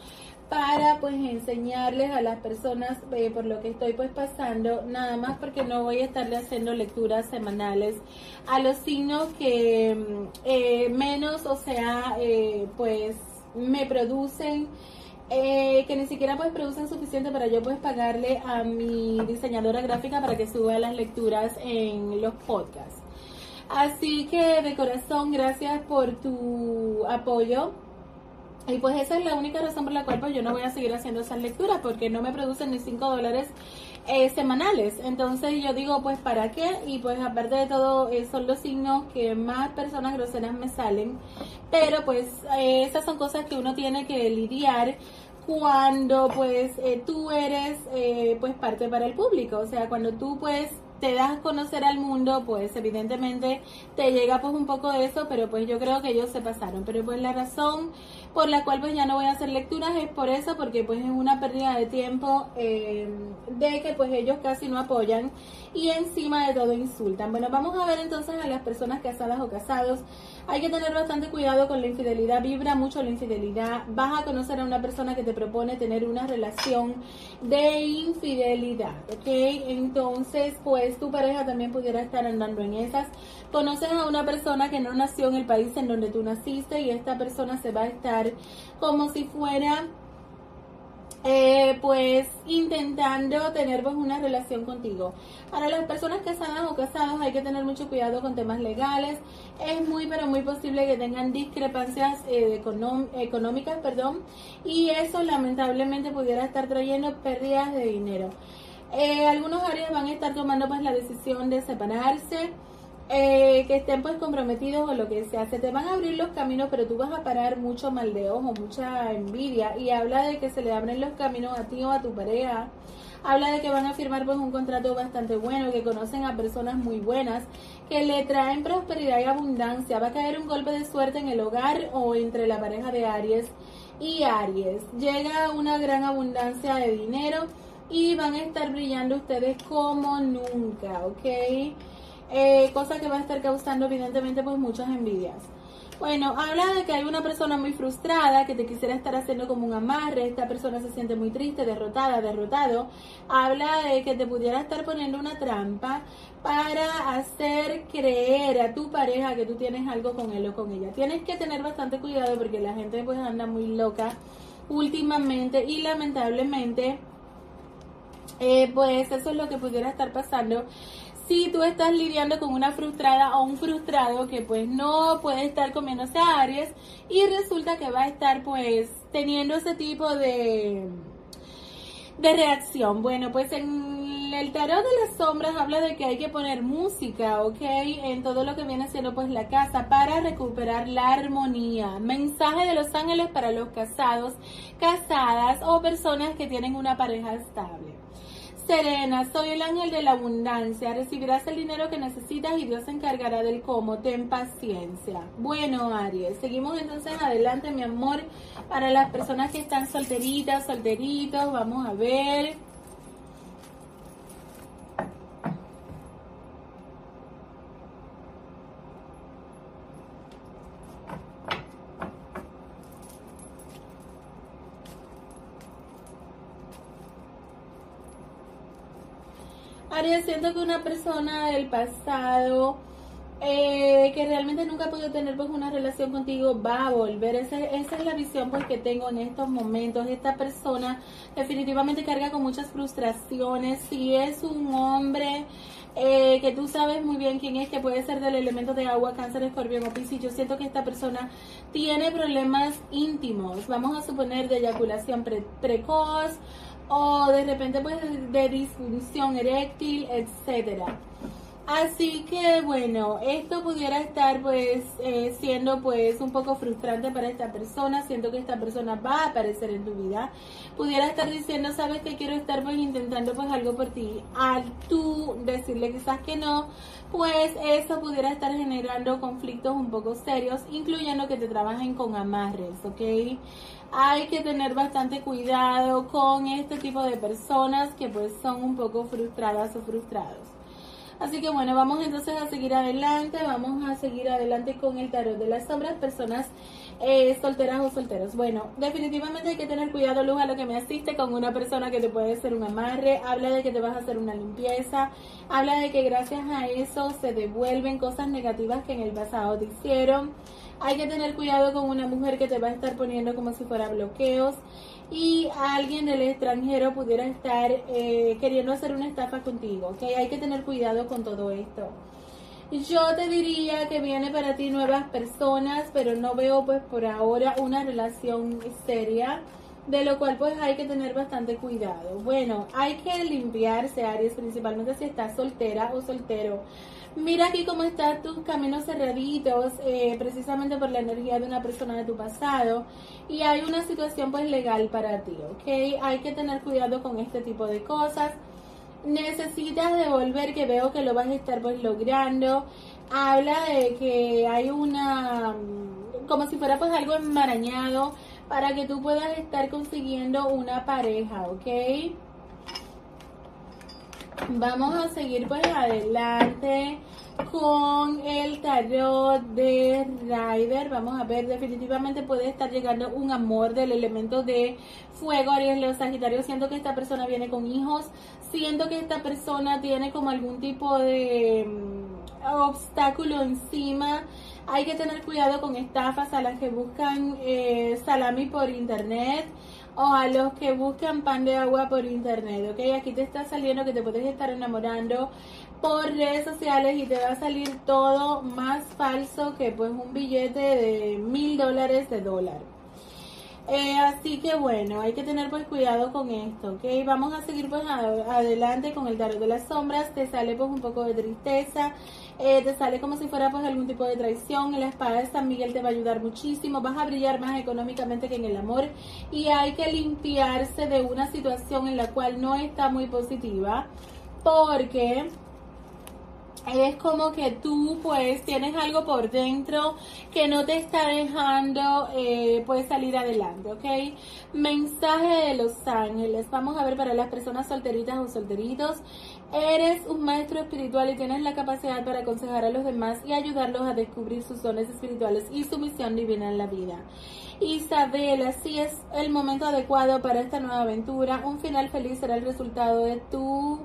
para pues enseñarles a las personas eh, por lo que estoy pues pasando nada más porque no voy a estarle haciendo lecturas semanales a los signos que mm, menos o sea pues me producen que ni siquiera pues producen suficiente para yo pues pagarle a mi diseñadora gráfica para que suba las lecturas en los podcasts Así que de corazón, gracias por tu apoyo. Y pues esa es la única razón por la cual pues yo no voy a seguir haciendo esas lecturas porque no me producen ni 5 dólares eh, semanales. Entonces yo digo pues para qué y pues aparte de todo eh, son los signos que más personas groseras me salen. Pero pues eh, esas son cosas que uno tiene que lidiar cuando pues tú eres pues parte para el público. O sea, cuando tú pues te das a conocer al mundo, pues evidentemente te llega pues un poco de eso, pero pues yo creo que ellos se pasaron. Pero pues la razón por la cual pues ya no voy a hacer lecturas es por eso, porque pues es una pérdida de tiempo eh, de que pues ellos casi no apoyan y encima de todo insultan. Bueno, vamos a ver entonces a las personas casadas o casados. Hay que tener bastante cuidado con la infidelidad, vibra mucho la infidelidad. Vas a conocer a una persona que te propone tener una relación de infidelidad, ¿ok? Entonces, pues tu pareja también pudiera estar andando en esas. Conoces a una persona que no nació en el país en donde tú naciste y esta persona se va a estar como si fuera eh, pues intentando tener pues, una relación contigo. Para las personas casadas o casados hay que tener mucho cuidado con temas legales. Es muy pero muy posible que tengan discrepancias eh, económicas, perdón, y eso lamentablemente pudiera estar trayendo pérdidas de dinero. Eh, algunos áreas van a estar tomando pues la decisión de separarse eh, que estén pues comprometidos o lo que sea, se te van a abrir los caminos, pero tú vas a parar mucho mal de ojo, mucha envidia y habla de que se le abren los caminos a ti o a tu pareja. Habla de que van a firmar pues un contrato bastante bueno, que conocen a personas muy buenas, que le traen prosperidad y abundancia. Va a caer un golpe de suerte en el hogar o entre la pareja de Aries y Aries. Llega una gran abundancia de dinero y van a estar brillando ustedes como nunca, ¿ok? Eh, cosa que va a estar causando evidentemente pues muchas envidias. Bueno, habla de que hay una persona muy frustrada que te quisiera estar haciendo como un amarre, esta persona se siente muy triste, derrotada, derrotado. Habla de que te pudiera estar poniendo una trampa para hacer creer a tu pareja que tú tienes algo con él o con ella. Tienes que tener bastante cuidado porque la gente pues anda muy loca últimamente y lamentablemente eh, pues eso es lo que pudiera estar pasando si tú estás lidiando con una frustrada o un frustrado que pues no puede estar comiéndose a Aries y resulta que va a estar pues teniendo ese tipo de de reacción. Bueno, pues en el tarot de las sombras habla de que hay que poner música, ¿ok? En todo lo que viene siendo pues la casa para recuperar la armonía. Mensaje de los ángeles para los casados, casadas o personas que tienen una pareja estable. Serena, soy el ángel de la abundancia. Recibirás el dinero que necesitas y Dios se encargará del cómo. Ten paciencia. Bueno, Aries, seguimos entonces adelante, mi amor. Para las personas que están solteritas, solteritos, vamos a ver. Siento que una persona del pasado eh, que realmente nunca podido tener pues una relación contigo va a volver. Esa, esa es la visión pues que tengo en estos momentos. Esta persona definitivamente carga con muchas frustraciones. Si es un hombre eh, que tú sabes muy bien quién es, que puede ser del elemento de agua, cáncer, escorpión o piscis, yo siento que esta persona tiene problemas íntimos. Vamos a suponer de eyaculación precoz o de repente pues de disfunción eréctil, etcétera. Así que bueno, esto pudiera estar pues eh, siendo pues un poco frustrante para esta persona, siento que esta persona va a aparecer en tu vida. Pudiera estar diciendo, sabes que quiero estar pues intentando pues algo por ti. Al tú decirle quizás que no, pues eso pudiera estar generando conflictos un poco serios, incluyendo que te trabajen con amarres, ¿ok? Hay que tener bastante cuidado con este tipo de personas que pues son un poco frustradas o frustrados. Así que bueno, vamos entonces a seguir adelante, vamos a seguir adelante con el tarot de las sombras, personas eh, solteras o solteros. Bueno, definitivamente hay que tener cuidado, Luz, a lo que me asiste con una persona que te puede hacer un amarre, habla de que te vas a hacer una limpieza, habla de que gracias a eso se devuelven cosas negativas que en el pasado te hicieron. Hay que tener cuidado con una mujer que te va a estar poniendo como si fuera bloqueos y alguien del extranjero pudiera estar eh, queriendo hacer una estafa contigo. ¿ok? Hay que tener cuidado con todo esto. Yo te diría que viene para ti nuevas personas, pero no veo pues por ahora una relación seria, de lo cual pues hay que tener bastante cuidado. Bueno, hay que limpiarse, Aries, principalmente si estás soltera o soltero. Mira aquí cómo están tus caminos cerraditos, eh, precisamente por la energía de una persona de tu pasado. Y hay una situación pues legal para ti, ¿ok? Hay que tener cuidado con este tipo de cosas. Necesitas devolver, que veo que lo vas a estar pues logrando. Habla de que hay una, como si fuera pues algo enmarañado para que tú puedas estar consiguiendo una pareja, ¿ok? Vamos a seguir pues adelante con el tarot de Rider. Vamos a ver, definitivamente puede estar llegando un amor del elemento de fuego, Aries, Leo, Sagitario. Siento que esta persona viene con hijos. Siento que esta persona tiene como algún tipo de mm, obstáculo encima. Hay que tener cuidado con estafas a las que buscan eh, salami por internet o a los que buscan pan de agua por internet, ¿ok? Aquí te está saliendo que te puedes estar enamorando por redes sociales y te va a salir todo más falso que pues un billete de mil dólares de dólar. Eh, así que bueno, hay que tener pues cuidado con esto, ¿ok? Vamos a seguir pues adelante con el tarot de las sombras, te sale pues un poco de tristeza, eh, te sale como si fuera pues algún tipo de traición, la espada de San Miguel te va a ayudar muchísimo, vas a brillar más económicamente que en el amor y hay que limpiarse de una situación en la cual no está muy positiva porque es como que tú pues tienes algo por dentro que no te está dejando eh, pues salir adelante, ¿ok? Mensaje de los ángeles. Vamos a ver para las personas solteritas o solteritos. Eres un maestro espiritual y tienes la capacidad para aconsejar a los demás y ayudarlos a descubrir sus dones espirituales y su misión divina en la vida. Isabel, así es el momento adecuado para esta nueva aventura. Un final feliz será el resultado de tu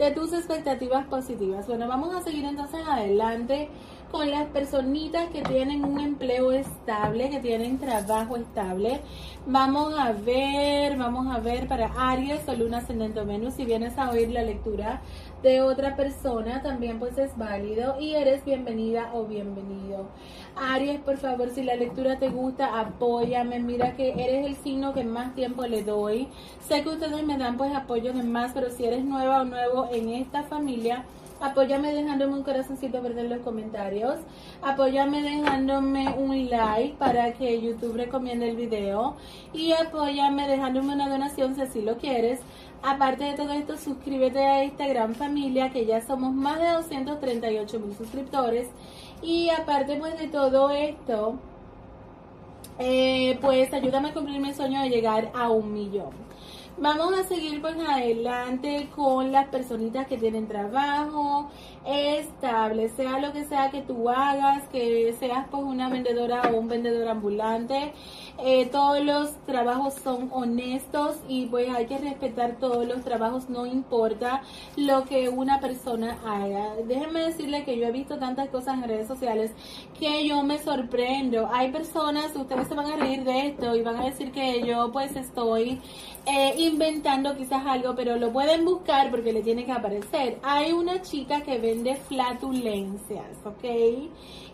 de tus expectativas positivas. Bueno, vamos a seguir entonces adelante con las personitas que tienen un empleo estable, que tienen trabajo estable. Vamos a ver, vamos a ver para Aries o Luna Ascendente Venus, si vienes a oír la lectura de otra persona, también pues es válido y eres bienvenida o bienvenido. Aries, por favor, si la lectura te gusta, apóyame. Mira que eres el signo que más tiempo le doy. Sé que ustedes me dan pues apoyo de más, pero si eres nueva o nuevo en esta familia, apóyame dejándome un corazoncito verde en los comentarios. Apóyame dejándome un like para que YouTube recomiende el video. Y apóyame dejándome una donación si así lo quieres Aparte de todo esto, suscríbete a esta gran familia que ya somos más de 238 mil suscriptores. Y aparte pues de todo esto, eh, pues ayúdame a cumplir mi sueño de llegar a un millón. Vamos a seguir pues adelante con las personitas que tienen trabajo estable, sea lo que sea que tú hagas, que seas pues una vendedora o un vendedor ambulante. Eh, todos los trabajos son honestos y pues hay que respetar todos los trabajos, no importa lo que una persona haga. Déjenme decirle que yo he visto tantas cosas en redes sociales que yo me sorprendo. Hay personas, ustedes se van a reír de esto y van a decir que yo pues estoy eh, inventando quizás algo, pero lo pueden buscar porque le tiene que aparecer. Hay una chica que vende flatulencias, ¿ok?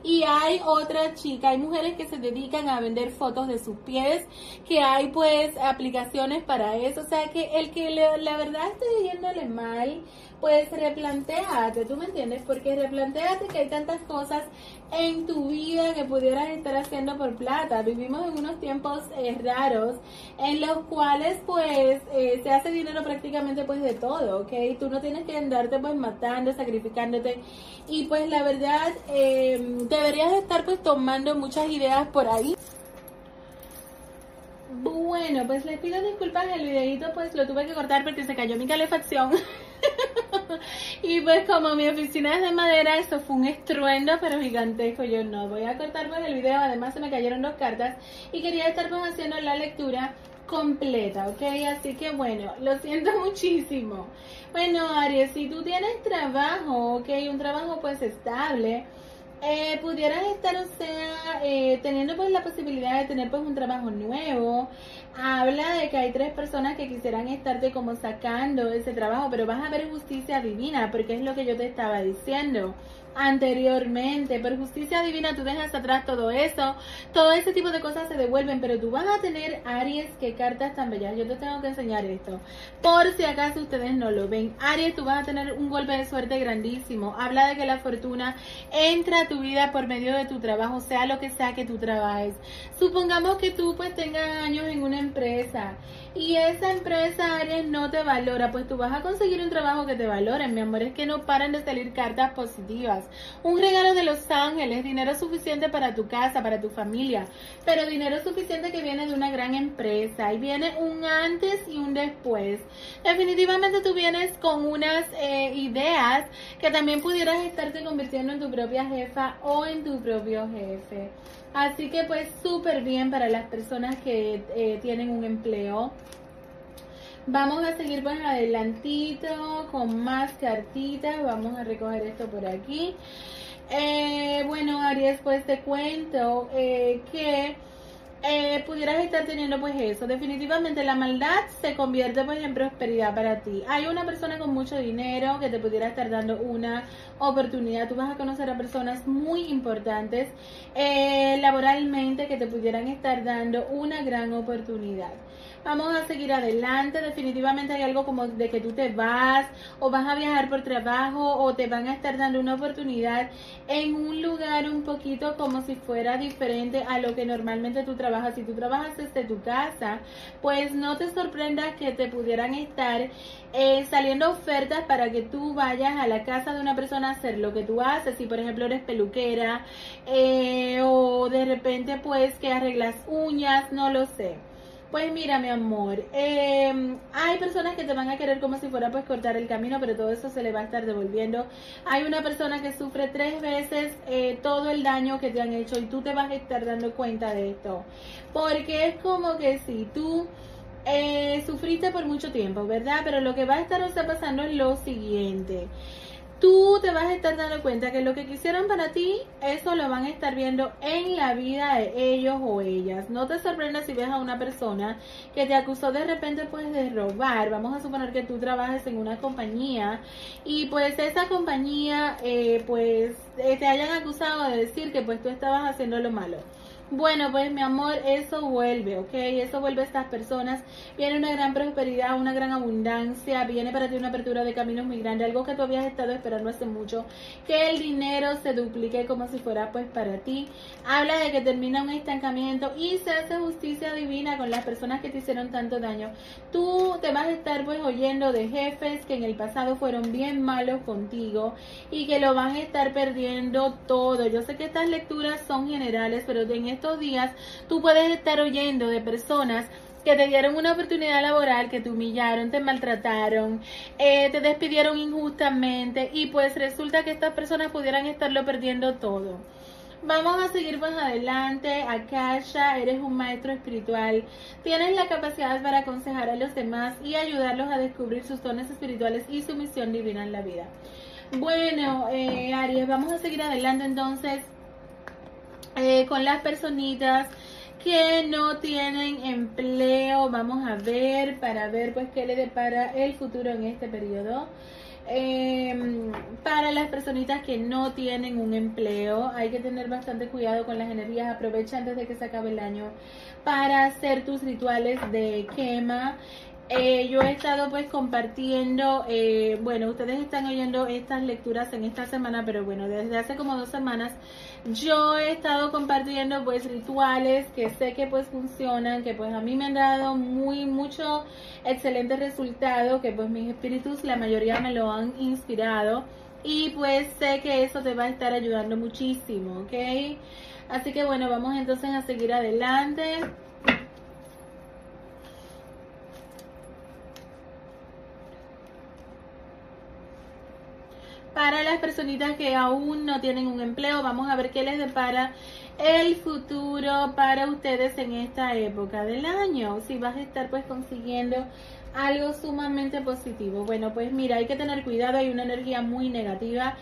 Y hay otra chica, hay mujeres que se dedican a vender fotos de sus pies, que hay pues aplicaciones para eso. O sea que el que la verdad esté yéndole mal, pues replanteate, ¿tú me entiendes? Porque replanteate que hay tantas cosas en tu vida que pudieras estar haciendo por plata. Vivimos en unos tiempos eh, raros en los cuales pues eh, se hace dinero prácticamente pues de todo, ¿ok? Tú no tienes que andarte pues matando, sacrificándote y pues la verdad eh, deberías estar pues tomando muchas ideas por ahí. Bueno, pues les pido disculpas, el videito pues lo tuve que cortar porque se cayó mi calefacción. y pues como mi oficina es de madera, esto fue un estruendo pero gigantesco. Yo no voy a cortar pues el video, además se me cayeron dos cartas y quería estar pues haciendo la lectura completa, ¿ok? Así que bueno, lo siento muchísimo. Bueno, Aries, si tú tienes trabajo, ¿ok? Un trabajo pues estable eh, pudieras estar, o sea, eh, teniendo pues la posibilidad de tener pues un trabajo nuevo. Habla de que hay tres personas que quisieran estarte como sacando ese trabajo, pero vas a ver justicia divina, porque es lo que yo te estaba diciendo anteriormente. Por justicia divina tú dejas atrás todo eso. Todo ese tipo de cosas se devuelven, pero tú vas a tener Aries, que cartas tan bellas. Yo te tengo que enseñar esto. Por si acaso ustedes no lo ven. Aries, tú vas a tener un golpe de suerte grandísimo. Habla de que la fortuna entra a tu vida por medio de tu trabajo, sea lo que sea que tú trabajes. Supongamos que tú pues tengas años en una empresa y esa empresa Aries no te valora, pues tú vas a conseguir un trabajo que te valore, mi amor, es que no paran de salir cartas positivas. Un regalo de los ángeles, dinero suficiente para tu casa, para tu familia, pero dinero suficiente que viene de una gran empresa y viene un antes y un después. Definitivamente tú vienes con unas eh, ideas que también pudieras estarte convirtiendo en tu propia jefa o en tu propio jefe. Así que pues súper bien para las personas que eh, tienen un empleo. Vamos a seguir pues adelantito con más cartitas. Vamos a recoger esto por aquí. Eh, bueno, Aries, pues te cuento eh, que eh, pudieras estar teniendo pues eso. Definitivamente la maldad se convierte pues en prosperidad para ti. Hay una persona con mucho dinero que te pudiera estar dando una oportunidad. Tú vas a conocer a personas muy importantes eh, laboralmente que te pudieran estar dando una gran oportunidad. Vamos a seguir adelante. Definitivamente hay algo como de que tú te vas o vas a viajar por trabajo o te van a estar dando una oportunidad en un lugar un poquito como si fuera diferente a lo que normalmente tú trabajas. Si tú trabajas desde tu casa, pues no te sorprendas que te pudieran estar eh, saliendo ofertas para que tú vayas a la casa de una persona a hacer lo que tú haces. Si por ejemplo eres peluquera eh, o de repente pues que arreglas uñas, no lo sé. Pues mira, mi amor, em, hay personas que te van a querer como si fuera pues cortar el camino, pero todo eso se le va a estar devolviendo. Hay una persona que sufre tres veces eh, todo el daño que te han hecho y tú te vas a estar dando cuenta de esto. Porque es como que si tú eh, sufriste por mucho tiempo, ¿verdad? Pero lo que va a estar pasando es lo siguiente tú te vas a estar dando cuenta que lo que quisieron para ti, eso lo van a estar viendo en la vida de ellos o ellas. No te sorprendas si ves a una persona que te acusó de repente pues de robar. Vamos a suponer que tú trabajas en una compañía y pues esa compañía eh, pues eh, te hayan acusado de decir que pues tú estabas haciendo lo malo. Bueno, pues mi amor, eso vuelve, ¿ok? Eso vuelve a estas personas. Viene una gran prosperidad, una gran abundancia, viene para ti una apertura de caminos muy grande, algo que tú habías estado esperando hace mucho, que el dinero se duplique como si fuera pues para ti. Habla de que termina un estancamiento y se hace justicia divina con las personas que te hicieron tanto daño. Tú te vas a estar pues oyendo de jefes que en el pasado fueron bien malos contigo y que lo van a estar perdiendo todo. Yo sé que estas lecturas son generales, pero en estos días tú puedes estar oyendo de personas que te dieron una oportunidad laboral, que te humillaron, te maltrataron, eh, te despidieron injustamente y pues resulta que estas personas pudieran estarlo perdiendo todo. Vamos a seguir más adelante. Akasha, eres un maestro espiritual. Tienes la capacidad para aconsejar a los demás y ayudarlos a descubrir sus dones espirituales y su misión divina en la vida. Bueno, eh, Aries, vamos a seguir adelante entonces eh, con las personitas que no tienen empleo. Vamos a ver para ver pues qué le depara el futuro en este periodo. Em, para las personitas que no tienen un empleo, hay que tener bastante cuidado con las energías. Aprovecha antes de que se acabe el año para hacer tus rituales de quema. Eh, yo he estado pues compartiendo, eh, bueno, ustedes están oyendo estas lecturas en esta semana, pero bueno, desde hace como dos semanas yo he estado compartiendo pues rituales que sé que pues funcionan, que pues a mí me han dado muy, mucho excelente resultado, que pues mis espíritus la mayoría me lo han inspirado y pues sé que eso te va a estar ayudando muchísimo, ¿ok? Así que bueno, vamos entonces a seguir adelante. Para las personitas que aún no tienen un empleo. Vamos a ver qué les depara el futuro para ustedes en esta época del año. Si vas a estar pues consiguiendo algo sumamente positivo. Bueno, pues mira, hay que tener cuidado, hay una energía muy negativa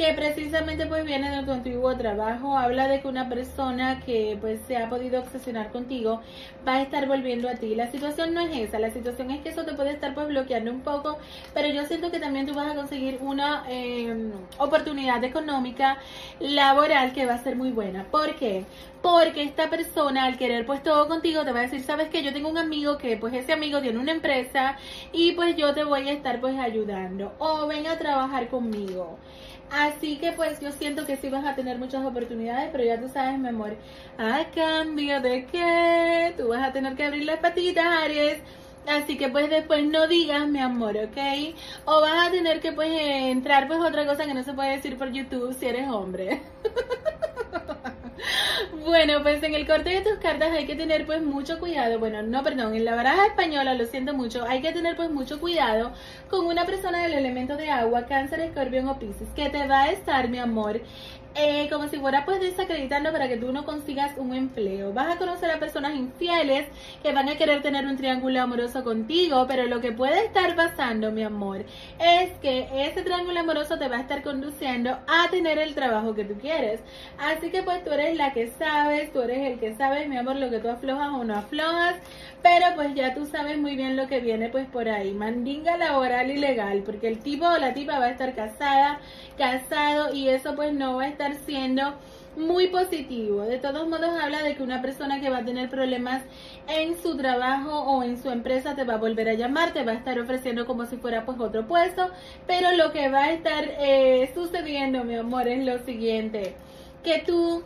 que precisamente pues viene de tu antiguo trabajo, habla de que una persona que pues se ha podido obsesionar contigo va a estar volviendo a ti. La situación no es esa, la situación es que eso te puede estar pues bloqueando un poco, pero yo siento que también tú vas a conseguir una eh, oportunidad económica laboral que va a ser muy buena. ¿Por qué? Porque esta persona al querer pues todo contigo te va a decir, sabes que yo tengo un amigo que pues ese amigo tiene una empresa y pues yo te voy a estar pues ayudando o ven a trabajar conmigo. Así que pues yo siento que sí vas a tener muchas oportunidades, pero ya tú sabes, mi amor, a cambio de que tú vas a tener que abrir las patitas, Aries. Así que pues después no digas mi amor, ¿ok? O vas a tener que pues entrar pues otra cosa que no se puede decir por YouTube si eres hombre. Bueno, pues en el corte de tus cartas hay que tener pues mucho cuidado. Bueno, no, perdón, en la baraja española, lo siento mucho, hay que tener pues mucho cuidado con una persona del elemento de agua, cáncer, escorpión o piscis, que te va a estar, mi amor, eh, como si fuera pues desacreditando para que tú no consigas un empleo. Vas a conocer a personas infieles que van a querer tener un triángulo amoroso contigo, pero lo que puede estar pasando, mi amor, es que ese triángulo amoroso te va a estar conduciendo a tener el trabajo que tú quieres. Así que pues tú eres la que sabes, tú eres el que sabes, mi amor, lo que tú aflojas o no aflojas, pero pues ya tú sabes muy bien lo que viene pues por ahí. Mandinga laboral y legal, porque el tipo o la tipa va a estar casada, casado y eso pues no va a estar siendo muy positivo. De todos modos habla de que una persona que va a tener problemas en su trabajo o en su empresa te va a volver a llamar, te va a estar ofreciendo como si fuera pues otro puesto, pero lo que va a estar eh, sucediendo, mi amor, es lo siguiente, que tú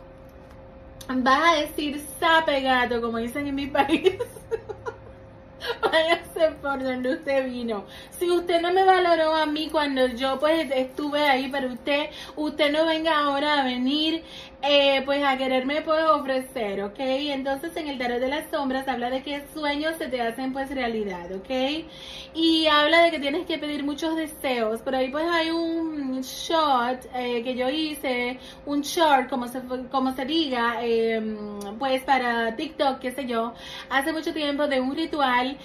vas a decir sape gato, como dicen en mi país. váyase por donde usted vino. Si usted no me valoró a mí cuando yo pues estuve ahí para usted, usted no venga ahora a venir eh, pues a quererme pues ofrecer, ¿ok? Entonces en el tarot de las sombras habla de que sueños se te hacen pues realidad, ¿ok? Y habla de que tienes que pedir muchos deseos. Por ahí pues hay un shot eh, que yo hice, un short, como se, como se diga, em, pues para TikTok, qué sé yo, hace mucho tiempo de un ritual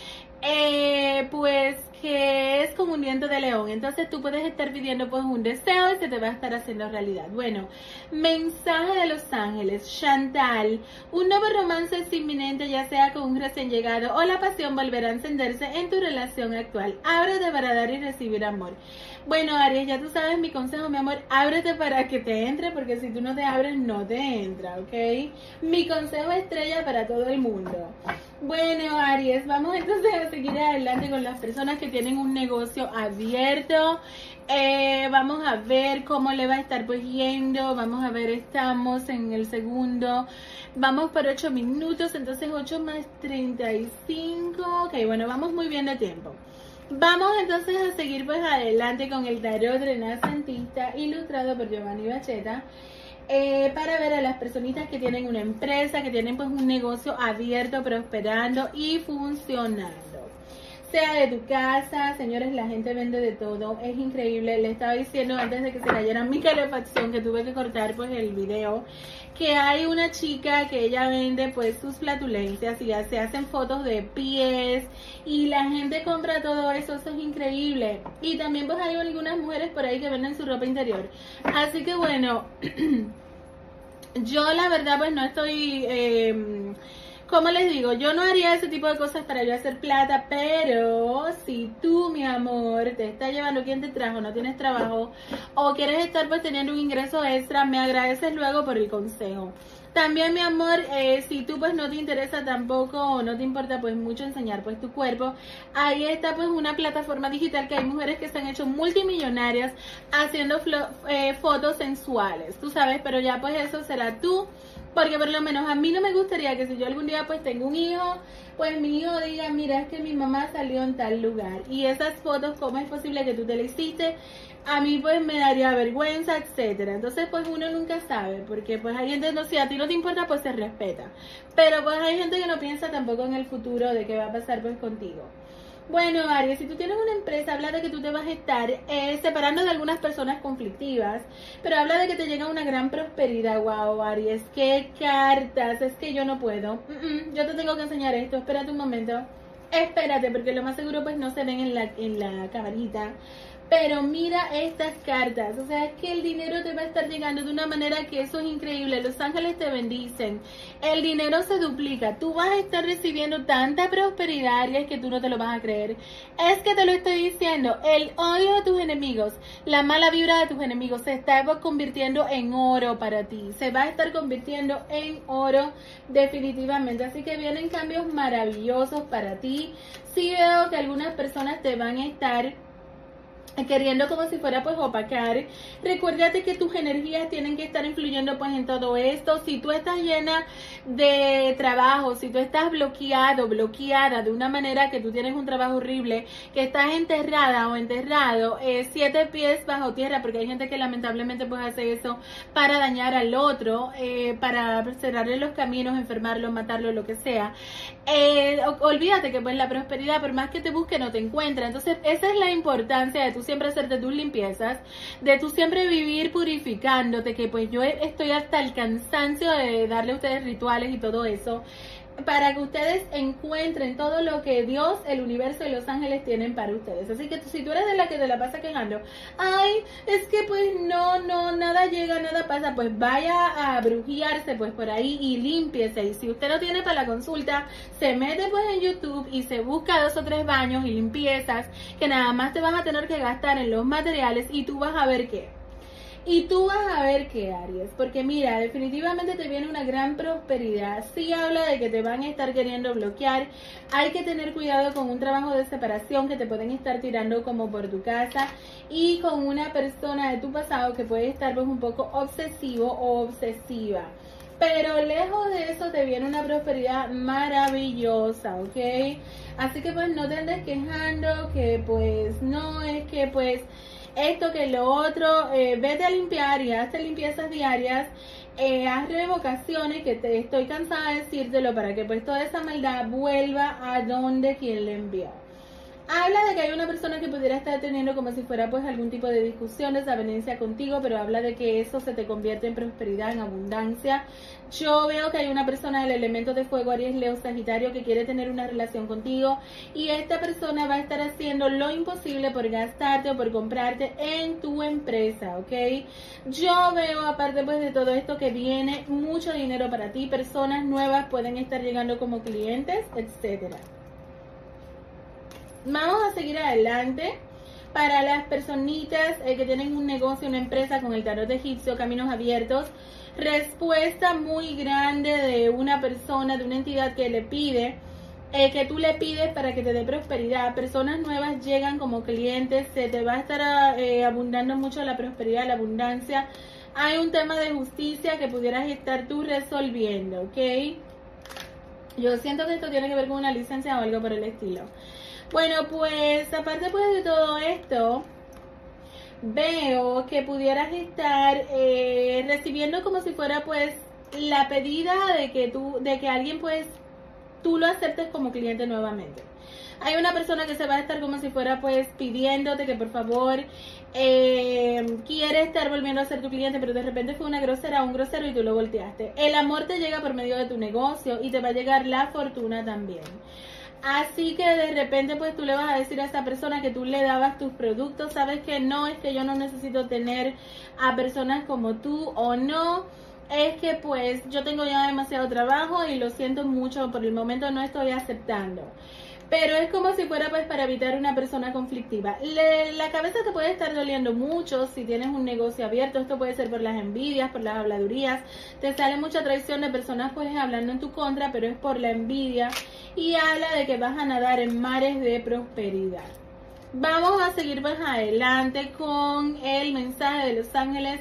eh, pues que es como un viento de león. Entonces tú puedes estar pidiendo pues un deseo y se te va a estar haciendo realidad. Bueno, mensaje de los ángeles, Chantal, un nuevo romance es inminente ya sea con un recién llegado o la pasión volverá a encenderse en tu relación actual. Ábrete para dar y recibir amor. Bueno, Aries, ya tú sabes mi consejo, mi amor, ábrete para que te entre, porque si tú no te abres, no te entra, ¿ok? Mi consejo estrella para todo el mundo. Bueno, Aries, vamos entonces a seguir adelante con las personas que tienen un negocio abierto. Eh, vamos a ver cómo le va a estar pues yendo. Vamos a ver, estamos en el segundo. Vamos por 8 minutos, entonces 8 más 35. Ok, bueno, vamos muy bien de tiempo. Vamos entonces a seguir pues adelante con el tarot renacentista ilustrado por Giovanni Bacheta. Eh, para ver a las personitas que tienen una empresa, que tienen pues un negocio abierto, prosperando y funcionando sea de tu casa, señores, la gente vende de todo, es increíble. Le estaba diciendo antes de que se cayera mi calefacción que tuve que cortar pues el video, que hay una chica que ella vende pues sus flatulencias y ya se hacen fotos de pies y la gente compra todo eso, eso es increíble. Y también pues hay algunas mujeres por ahí que venden su ropa interior. Así que bueno, yo la verdad pues no estoy... Eh, como les digo, yo no haría ese tipo de cosas para yo hacer plata, pero si tú, mi amor, te está llevando quien te trajo, no tienes trabajo o quieres estar pues teniendo un ingreso extra, me agradeces luego por el consejo. También, mi amor, eh, si tú pues no te interesa tampoco o no te importa pues mucho enseñar pues tu cuerpo, ahí está pues una plataforma digital que hay mujeres que se han hecho multimillonarias haciendo eh, fotos sensuales, tú sabes, pero ya pues eso será tú porque por lo menos a mí no me gustaría que si yo algún día pues tengo un hijo, pues mi hijo diga, mira, es que mi mamá salió en tal lugar. Y esas fotos, ¿cómo es posible que tú te la hiciste? A mí pues me daría vergüenza, etcétera. Entonces pues uno nunca sabe, porque pues hay gente, no, si a ti no te importa, pues se respeta. Pero pues hay gente que no piensa tampoco en el futuro de qué va a pasar pues contigo. Bueno, Aries, si tú tienes una empresa, habla de que tú te vas a estar eh, separando de algunas personas conflictivas, pero habla de que te llega una gran prosperidad. Wow, Aries, qué cartas, es que yo no puedo. yo te tengo que enseñar esto, espérate un momento. Espérate, porque lo más seguro pues no se ven en la, en la camarita. Pero mira estas cartas, o sea, es que el dinero te va a estar llegando de una manera que eso es increíble. Los ángeles te bendicen, el dinero se duplica, tú vas a estar recibiendo tanta prosperidad y es que tú no te lo vas a creer. Es que te lo estoy diciendo, el odio de tus enemigos, la mala vibra de tus enemigos se está convirtiendo en oro para ti, se va a estar convirtiendo en oro definitivamente. Así que vienen cambios maravillosos para ti. Sí veo que algunas personas te van a estar queriendo como si fuera pues opacar. Recuérdate que tus energías tienen que estar influyendo pues en todo esto. Si tú estás llena de trabajo, si tú estás bloqueado, bloqueada de una manera que tú tienes un trabajo horrible, que estás enterrada o enterrado, eh, siete pies bajo tierra, porque hay gente que lamentablemente pues hace eso para dañar al otro, eh, para cerrarle los caminos, enfermarlo, matarlo, lo que sea. Eh, olvídate que pues la prosperidad, por más que te busque, no te encuentra. Entonces, esa es la importancia de tu siempre hacerte tus limpiezas, de tú siempre vivir purificándote, que pues yo estoy hasta el cansancio de darle a ustedes rituales y todo eso para que ustedes encuentren todo lo que Dios, el universo y los ángeles tienen para ustedes. Así que si tú eres de la que te la pasa quejando, ay, es que pues no, no, nada llega, nada pasa, pues vaya a brujiarse pues por ahí y límpiese. Y si usted no tiene para la consulta, se mete pues en YouTube y se busca dos o tres baños y limpiezas que nada más te vas a tener que gastar en los materiales y tú vas a ver que Y tú vas a ver qué Aries, porque mira, definitivamente te viene una gran prosperidad. Sí habla de que te van a estar queriendo bloquear. Hay que tener cuidado con un trabajo de separación que te pueden estar tirando como por tu casa y con una persona de tu pasado que puede estar pues un poco obsesivo o obsesiva. Pero lejos de eso te viene una prosperidad maravillosa, ¿ok? Así que pues no te andes quejando que pues no es que pues esto que lo otro, eh, vete a limpiar y hazte limpiezas diarias, eh, haz revocaciones que te estoy cansada de decírtelo para que pues toda esa maldad vuelva a donde quien le envió. Habla de que hay una persona que pudiera estar teniendo como si fuera pues algún tipo de discusión, desavenencia contigo, pero habla de que eso se te convierte en prosperidad, en abundancia. Yo veo que hay una persona del elemento de fuego, Aries, Leo, Sagitario, que quiere tener una relación contigo y esta persona va a estar haciendo lo imposible por gastarte o por comprarte en tu empresa, ¿ok? Yo veo aparte pues de todo esto que viene mucho dinero para ti, personas nuevas pueden estar llegando como clientes, etcétera. Vamos a seguir adelante. Para las personitas eh, que tienen un negocio, una empresa con el tarot egipcio, caminos abiertos, respuesta muy grande de una persona, de una entidad que le pide, eh, que tú le pides para que te dé prosperidad. Personas nuevas llegan como clientes, se te va a estar eh, abundando mucho la prosperidad, la abundancia. Hay un tema de justicia que pudieras estar tú resolviendo, ¿ok? Yo siento que esto tiene que ver con una licencia o algo por el estilo. Bueno, pues aparte pues de todo esto, veo que pudieras estar eh, recibiendo como si fuera pues la pedida de que tú, de que alguien pues tú lo aceptes como cliente nuevamente. Hay una persona que se va a estar como si fuera pues pidiéndote que por favor eh, quiere estar volviendo a ser tu cliente, pero de repente fue una grosera, un grosero y tú lo volteaste. El amor te llega por medio de tu negocio y te va a llegar la fortuna también. Así que de repente pues tú le vas a decir a esa persona que tú le dabas tus productos, sabes que no es que yo no necesito tener a personas como tú o no, es que pues yo tengo ya demasiado trabajo y lo siento mucho, por el momento no estoy aceptando. Pero es como si fuera pues para evitar una persona conflictiva. la cabeza te puede estar doliendo mucho si tienes un negocio abierto. Esto puede ser por las envidias, por las habladurías. Te sale mucha traición de personas pues hablando en tu contra, pero es por la envidia. Y habla de que vas a nadar en mares de prosperidad. Vamos a seguir más adelante con el mensaje de los ángeles.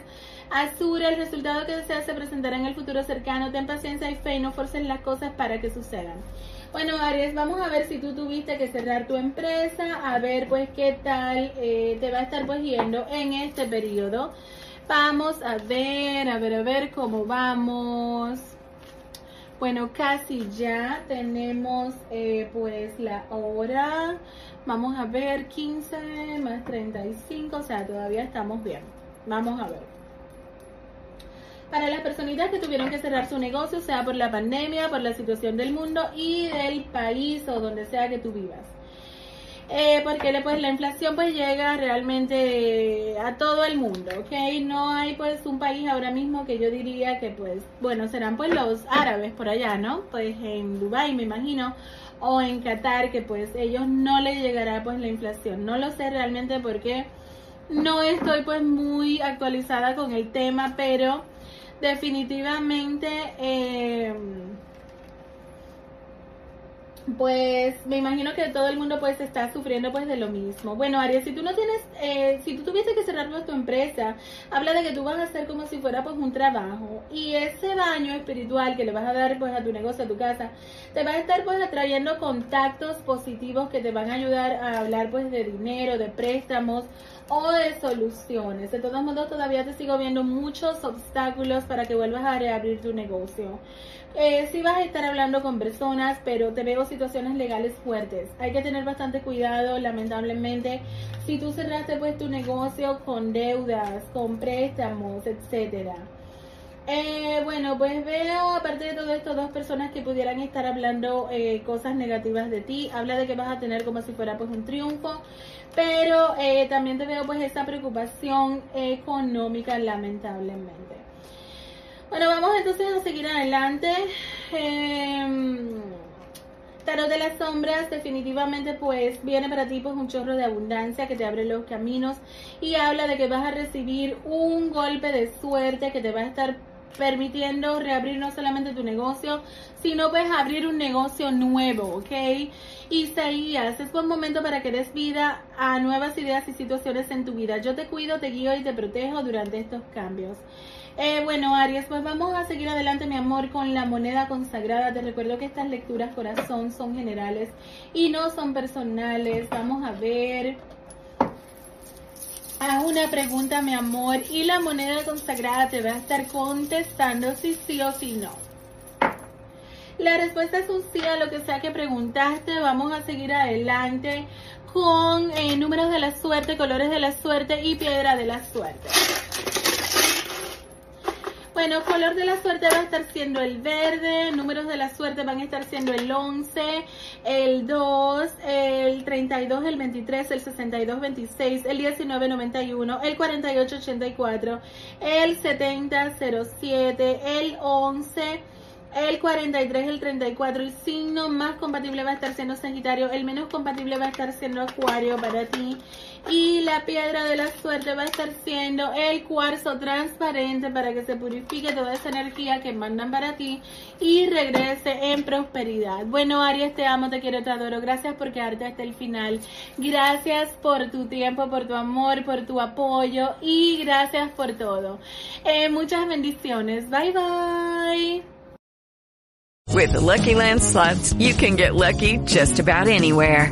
Azura, el resultado que deseas se presentará en el futuro cercano. Ten paciencia y fe y no forces las cosas para que sucedan. Bueno, Aries, vamos a ver si tú tuviste que cerrar tu empresa, a ver pues qué tal eh, te va a estar pues yendo en este periodo. Vamos a ver, a ver, a ver cómo vamos. Bueno, casi ya tenemos eh, pues la hora. Vamos a ver 15 más 35, o sea, todavía estamos bien. Vamos a ver para las personitas que tuvieron que cerrar su negocio, sea por la pandemia, por la situación del mundo y del país o donde sea que tú vivas. Eh, porque pues la inflación pues llega realmente a todo el mundo, ¿ok? No hay pues un país ahora mismo que yo diría que pues, bueno, serán pues los árabes por allá, ¿no? Pues en Dubai me imagino, o en Qatar, que pues ellos no les llegará pues la inflación. No lo sé realmente porque no estoy pues muy actualizada con el tema, pero definitivamente eh, pues me imagino que todo el mundo pues está sufriendo pues de lo mismo. Bueno, Aries, si tú no tienes, eh, si tú tuviese que cerrar tu empresa, habla de que tú vas a hacer como si fuera pues un trabajo y ese baño espiritual que le vas a dar pues a tu negocio, a tu casa, te va a estar pues atrayendo contactos positivos que te van a ayudar a hablar pues de dinero, de préstamos o de soluciones. De todos modos, todavía te sigo viendo muchos obstáculos para que vuelvas a reabrir tu negocio. Eh, sí vas a estar hablando con personas, pero te veo situaciones legales fuertes. Hay que tener bastante cuidado, lamentablemente. Si tú cerraste pues tu negocio con deudas, con préstamos, etcétera. Eh, bueno, pues veo, aparte de todo esto, dos personas que pudieran estar hablando eh, cosas negativas de ti. Habla de que vas a tener como si fuera pues un triunfo. Pero eh, también te veo pues esta preocupación económica, lamentablemente. Bueno, vamos entonces a seguir adelante. Em, Tarot de las sombras definitivamente pues viene para ti pues un chorro de abundancia que te abre los caminos y habla de que vas a recibir un golpe de suerte que te va a estar permitiendo reabrir no solamente tu negocio, sino pues abrir un negocio nuevo, ¿ok? Isaías, es buen momento para que des vida a nuevas ideas y situaciones en tu vida. Yo te cuido, te guío y te protejo durante estos cambios. Eh, bueno, Aries, pues vamos a seguir adelante, mi amor, con la moneda consagrada. Te recuerdo que estas lecturas corazón son generales y no son personales. Vamos a ver. Haz una pregunta, mi amor, y la moneda consagrada te va a estar contestando si sí o si no. La respuesta es un sí a lo que sea que preguntaste. Vamos a seguir adelante con eh, números de la suerte, colores de la suerte y piedra de la suerte. Bueno, color de la suerte va a estar siendo el verde, números de la suerte van a estar siendo el 11, el 2, el 32, el 23, el 62, 26, el 19, 91, el 48, 84, el 70, 07, el 11, el 43, el 34, el signo más compatible va a estar siendo Sagitario, el menos compatible va a estar siendo Acuario para ti. Y la piedra de la suerte va a estar siendo el cuarzo transparente para que se purifique toda esa energía que mandan para ti y regrese en prosperidad. Bueno, Aries, te amo, te quiero, te adoro. Gracias por quedarte hasta el final. Gracias por tu tiempo, por tu amor, por tu apoyo y gracias por todo. Eh, muchas bendiciones. Bye bye. With the Lucky Land slots, you can get lucky just about anywhere.